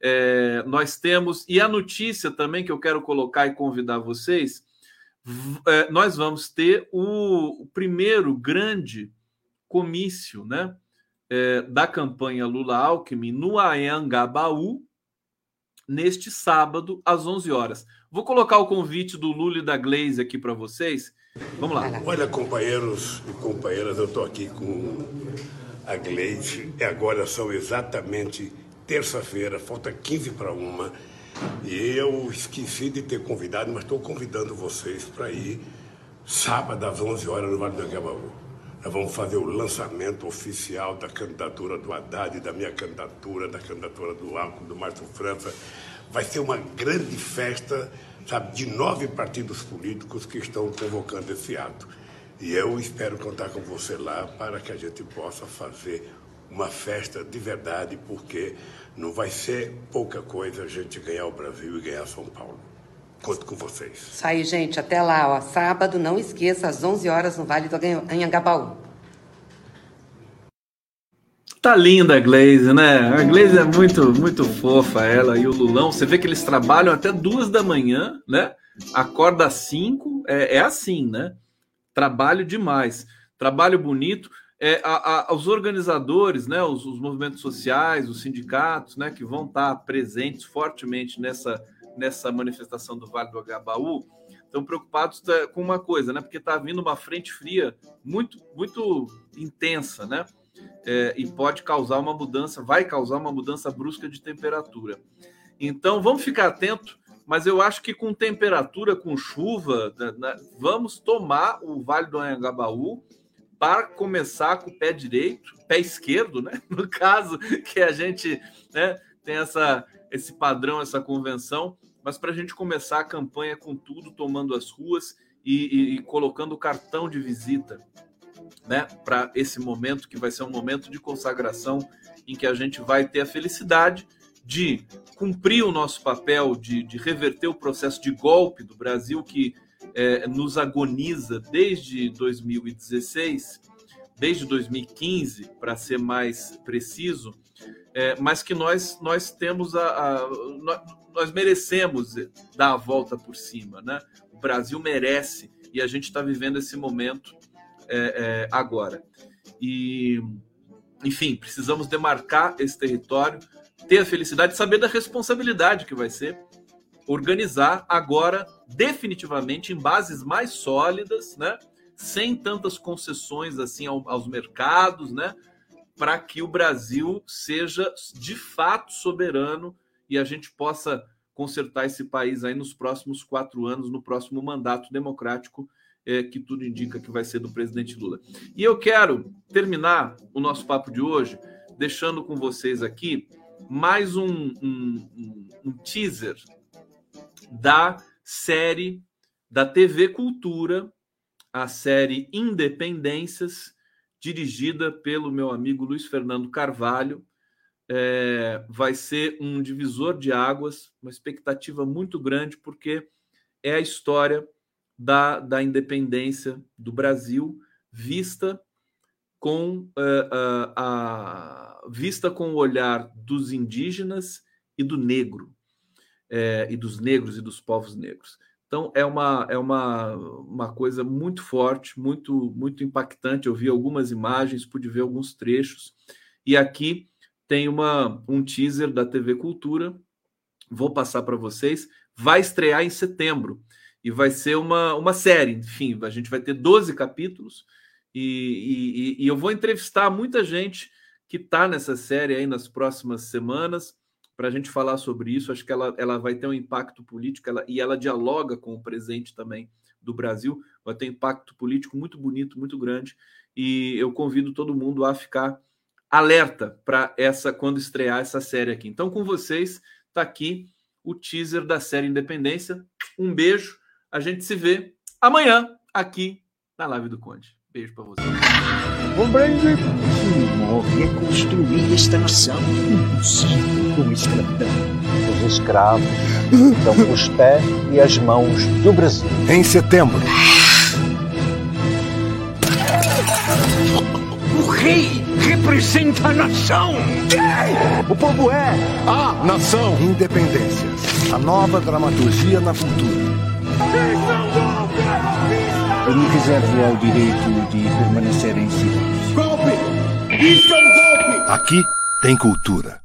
É, nós temos, e a notícia também que eu quero colocar e convidar vocês, é, nós vamos ter o, o primeiro grande comício né, é, da campanha Lula-Alckmin no Anhangabaú, neste sábado, às 11 horas. Vou colocar o convite do Lula e da Glaze aqui para vocês. Vamos lá. Olha, companheiros e companheiras, eu estou aqui com a Glaze e agora são exatamente terça-feira, falta 15 para uma. E eu esqueci de ter convidado, mas estou convidando vocês para ir sábado às 11 horas no Vale do Angabaú. Nós vamos fazer o lançamento oficial da candidatura do Haddad, da minha candidatura, da candidatura do Alco, do Márcio França vai ser uma grande festa, sabe, de nove partidos políticos que estão convocando esse ato. E eu espero contar com você lá para que a gente possa fazer uma festa de verdade, porque não vai ser pouca coisa a gente ganhar o Brasil e ganhar São Paulo. Conto com vocês. Isso aí, gente. Até lá, ó. Sábado, não esqueça, às 11 horas no Vale do Anhangabaú. Tá linda a Glaze, né? A Glaze é muito, muito fofa, ela e o Lulão. Você vê que eles trabalham até duas da manhã, né? Acorda às cinco, é, é assim, né? Trabalho demais, trabalho bonito. é, a, a, os organizadores, né, os, os, movimentos sociais, os sindicatos, né, que vão estar presentes fortemente nessa, nessa manifestação do Vale do Agabaú, estão preocupados tá, com uma coisa, né, porque está vindo uma frente fria muito, muito intensa, né, é, e pode causar uma mudança, vai causar uma mudança brusca de temperatura. Então, vamos ficar atento, mas eu acho que com temperatura, com chuva, né, né vamos tomar o Vale do Anhangabaú para começar com o pé direito, pé esquerdo, né? [LAUGHS] No caso que a gente né, tem essa, esse padrão, essa convenção, mas para a gente começar a campanha com tudo, tomando as ruas e, e, e colocando o cartão de visita né, para esse momento que vai ser um momento de consagração em que a gente vai ter a felicidade de cumprir o nosso papel de, de reverter o processo de golpe do Brasil que é, nos agoniza desde 2016, desde 2015, para ser mais preciso, é, mas que nós, nós temos a, a nós merecemos dar a volta por cima, né? O Brasil merece e a gente está vivendo esse momento é, é, agora. E, enfim, precisamos demarcar esse território, ter a felicidade de saber da responsabilidade que vai ser organizar agora definitivamente em bases mais sólidas, né? Sem tantas concessões assim aos mercados, né? Para que o Brasil seja de fato soberano e a gente possa consertar esse país aí nos próximos quatro anos, no próximo mandato democrático é, que tudo indica que vai ser do presidente Lula. E eu quero terminar o nosso papo de hoje deixando com vocês aqui mais um, um, um teaser da série da TV Cultura, a série Independências, dirigida pelo meu amigo Luiz Fernando Carvalho. É, vai ser um divisor de águas, uma expectativa muito grande, porque é a história da, da independência do Brasil vista com uh, uh, a vista com o olhar dos indígenas e do negro é, e dos negros e dos povos negros. Então é uma é uma, uma coisa muito forte, muito muito impactante. Eu vi algumas imagens, pude ver alguns trechos e aqui tem uma um teaser da TV Cultura. Vou passar para vocês. Vai estrear em setembro e vai ser uma, uma série. Enfim, a gente vai ter 12 capítulos e, e, e eu vou entrevistar muita gente que está nessa série aí nas próximas semanas para a gente falar sobre isso. Acho que ela, ela vai ter um impacto político ela, e ela dialoga com o presente também do Brasil. Vai ter um impacto político muito bonito, muito grande. E eu convido todo mundo a ficar alerta para essa quando estrear essa série aqui. Então, com vocês, está aqui o teaser da série Independência. Um beijo a gente se vê amanhã aqui na Live do Conde. Beijo para você. Compreende? Reconstruir esta nação impossível com escravidão. Os escravos são os pés e as mãos do Brasil. Em setembro. O rei representa a nação. O povo é a nação. Independências. A nova dramaturgia na cultura. Eu me reservo ao direito de permanecer em silêncio. Golpe! Isso é um golpe! Aqui tem cultura.